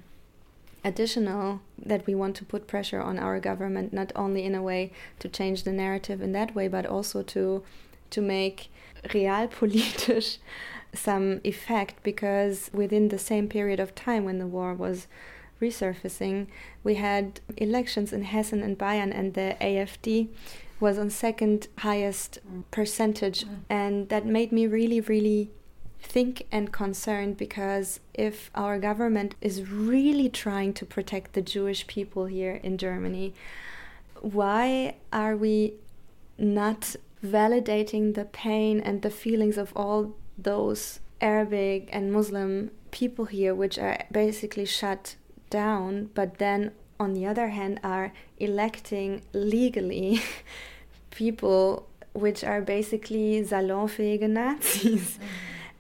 additional that we want to put pressure on our government not only in a way to change the narrative in that way but also to to make realpolitisch some effect because within the same period of time when the war was resurfacing. We had elections in Hessen and Bayern and the AFD was on second highest percentage. Mm. And that made me really really think and concerned because if our government is really trying to protect the Jewish people here in Germany why are we not validating the pain and the feelings of all those Arabic and Muslim people here, which are basically shut down, but then on the other hand are electing legally people which are basically salonfähige Nazis. Mm.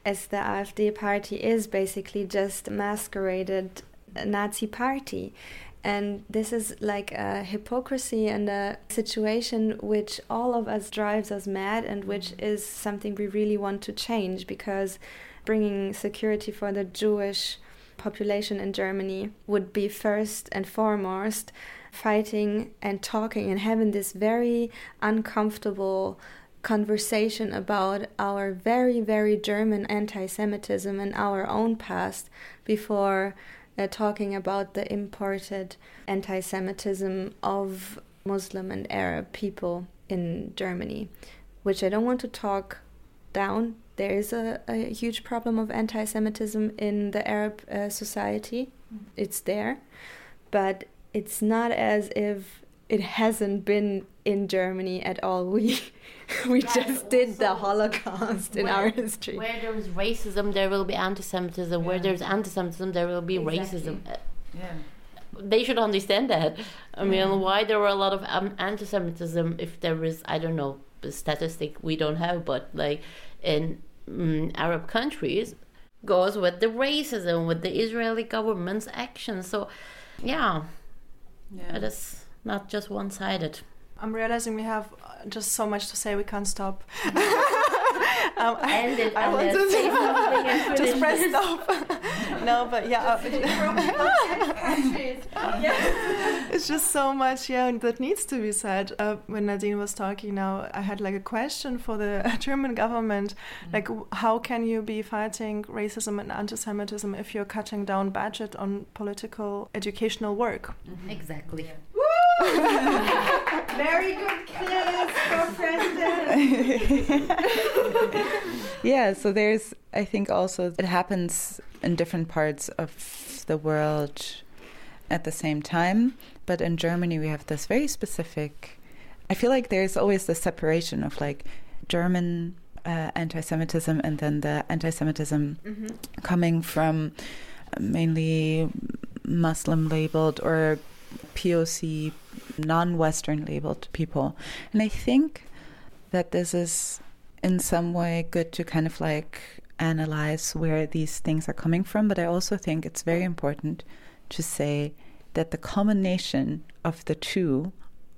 As the AfD party is basically just masqueraded Nazi party. And this is like a hypocrisy and a situation which all of us drives us mad and which mm. is something we really want to change because bringing security for the Jewish population in Germany would be first and foremost fighting and talking and having this very uncomfortable conversation about our very, very German anti Semitism and our own past before uh, talking about the imported anti Semitism of Muslim and Arab people in Germany, which I don't want to talk down. There is a, a huge problem of anti Semitism in the Arab uh, society, it's there, but it's not as if it hasn't been in Germany at all. We we Right, just did the also, Holocaust in where- our history. Where there is racism, there will be anti-Semitism. Where there's anti-Semitism, there will be Exactly. racism. Uh, Yeah. They should understand that. I mean, why there were a lot of um, anti-Semitism if there is, I don't know, a statistic we don't have, but like in mm, Arab countries, goes with the racism, with the Israeli government's actions. So, yeah, Yeah. it is not just one-sided. I'm realizing we have just so much to say we can't stop. um, End it I and want to say something and just press stop. no, but yeah, uh, it's just so much, yeah, that needs to be said. Uh, when Nadine was talking now, I had like a question for the German government, like how can you be fighting racism and anti-Semitism if you're cutting down budget on political educational work? Exactly. Very good quiz for president. yeah, so there's, I think also it happens in different parts of the world at the same time. But in Germany, we have this very specific, I feel like there's always this separation of like German uh, anti Semitism and then the anti Semitism coming from mainly Muslim labeled or POC non Western labeled people. And I think that this is in some way good to kind of like analyze where these things are coming from, but I also think it's very important to say that the combination of the two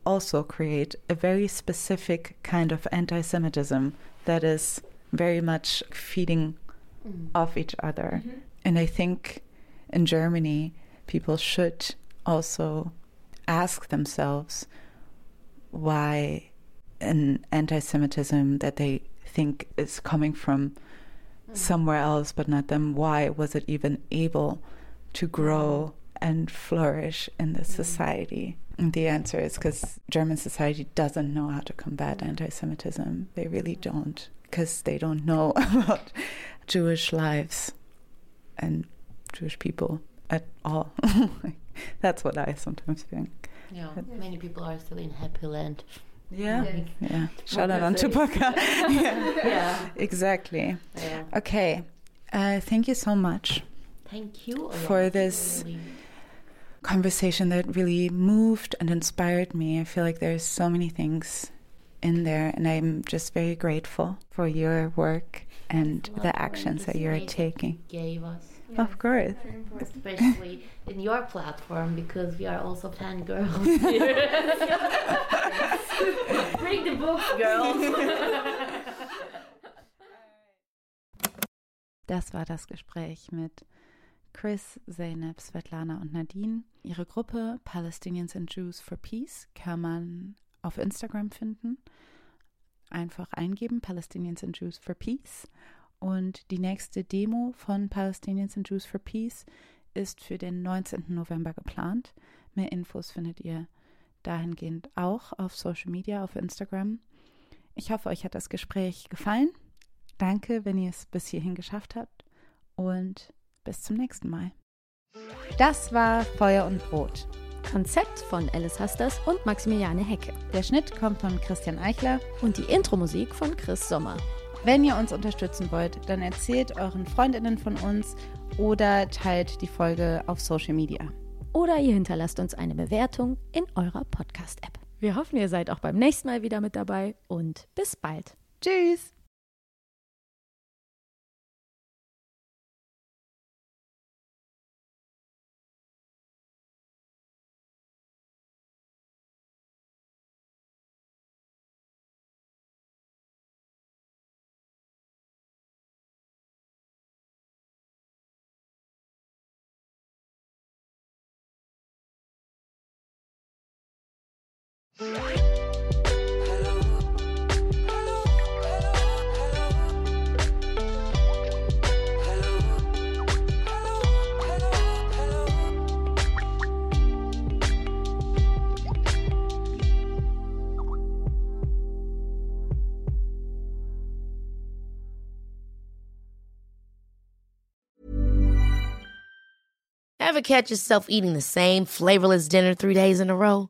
also create a very specific kind of anti-Semitism that is very much feeding mm-hmm. off each other. Mm-hmm. And I think in Germany, people should also ask themselves why an anti Semitism that they think is coming from hmm. somewhere else but not them why was it even able to grow hmm. and flourish in this hmm. society? And the answer is because german society doesn't know how to combat anti-semitism. They really don't because they don't know about jewish lives and jewish people at all. That's what i sometimes think Yeah, many people are still in happy land. yeah Like, yeah shout out they on say? Tupac yeah yeah. exactly yeah. okay uh, thank you so much Thank you. For this- Really. conversation that really moved and inspired me. I feel like there's so many things in there, and I'm just very grateful for your work and the actions that you're taking. Gave us, Of course. especially in your platform, because we are also fangirls here. Bring the books, girls. Das war das Gespräch mit Chris, Zeynep, Svetlana und Nadine. Ihre Gruppe Palestinians and Jews for Peace kann man auf Instagram finden. Einfach eingeben, Palestinians and Jews for Peace. Und die nächste Demo von Palestinians and Jews for Peace ist für den 19. November geplant. Mehr Infos findet ihr dahingehend auch auf Social Media, auf Instagram. Ich hoffe, euch hat das Gespräch gefallen. Danke, wenn ihr es bis hierhin geschafft habt und bis zum nächsten Mal. Das war Feuer und Brot. Konzept von Alice Hasters und Maximiliane Hecke. Der Schnitt kommt von Christian Eichler. Und die Intro-Musik von Chris Sommer. Wenn ihr uns unterstützen wollt, dann erzählt euren Freundinnen von uns oder teilt die Folge auf Social Media. Oder ihr hinterlasst uns eine Bewertung in eurer Podcast-App. Wir hoffen, ihr seid auch beim nächsten Mal wieder mit dabei und bis bald. Tschüss! Ever catch yourself eating the same flavorless dinner three days in a row?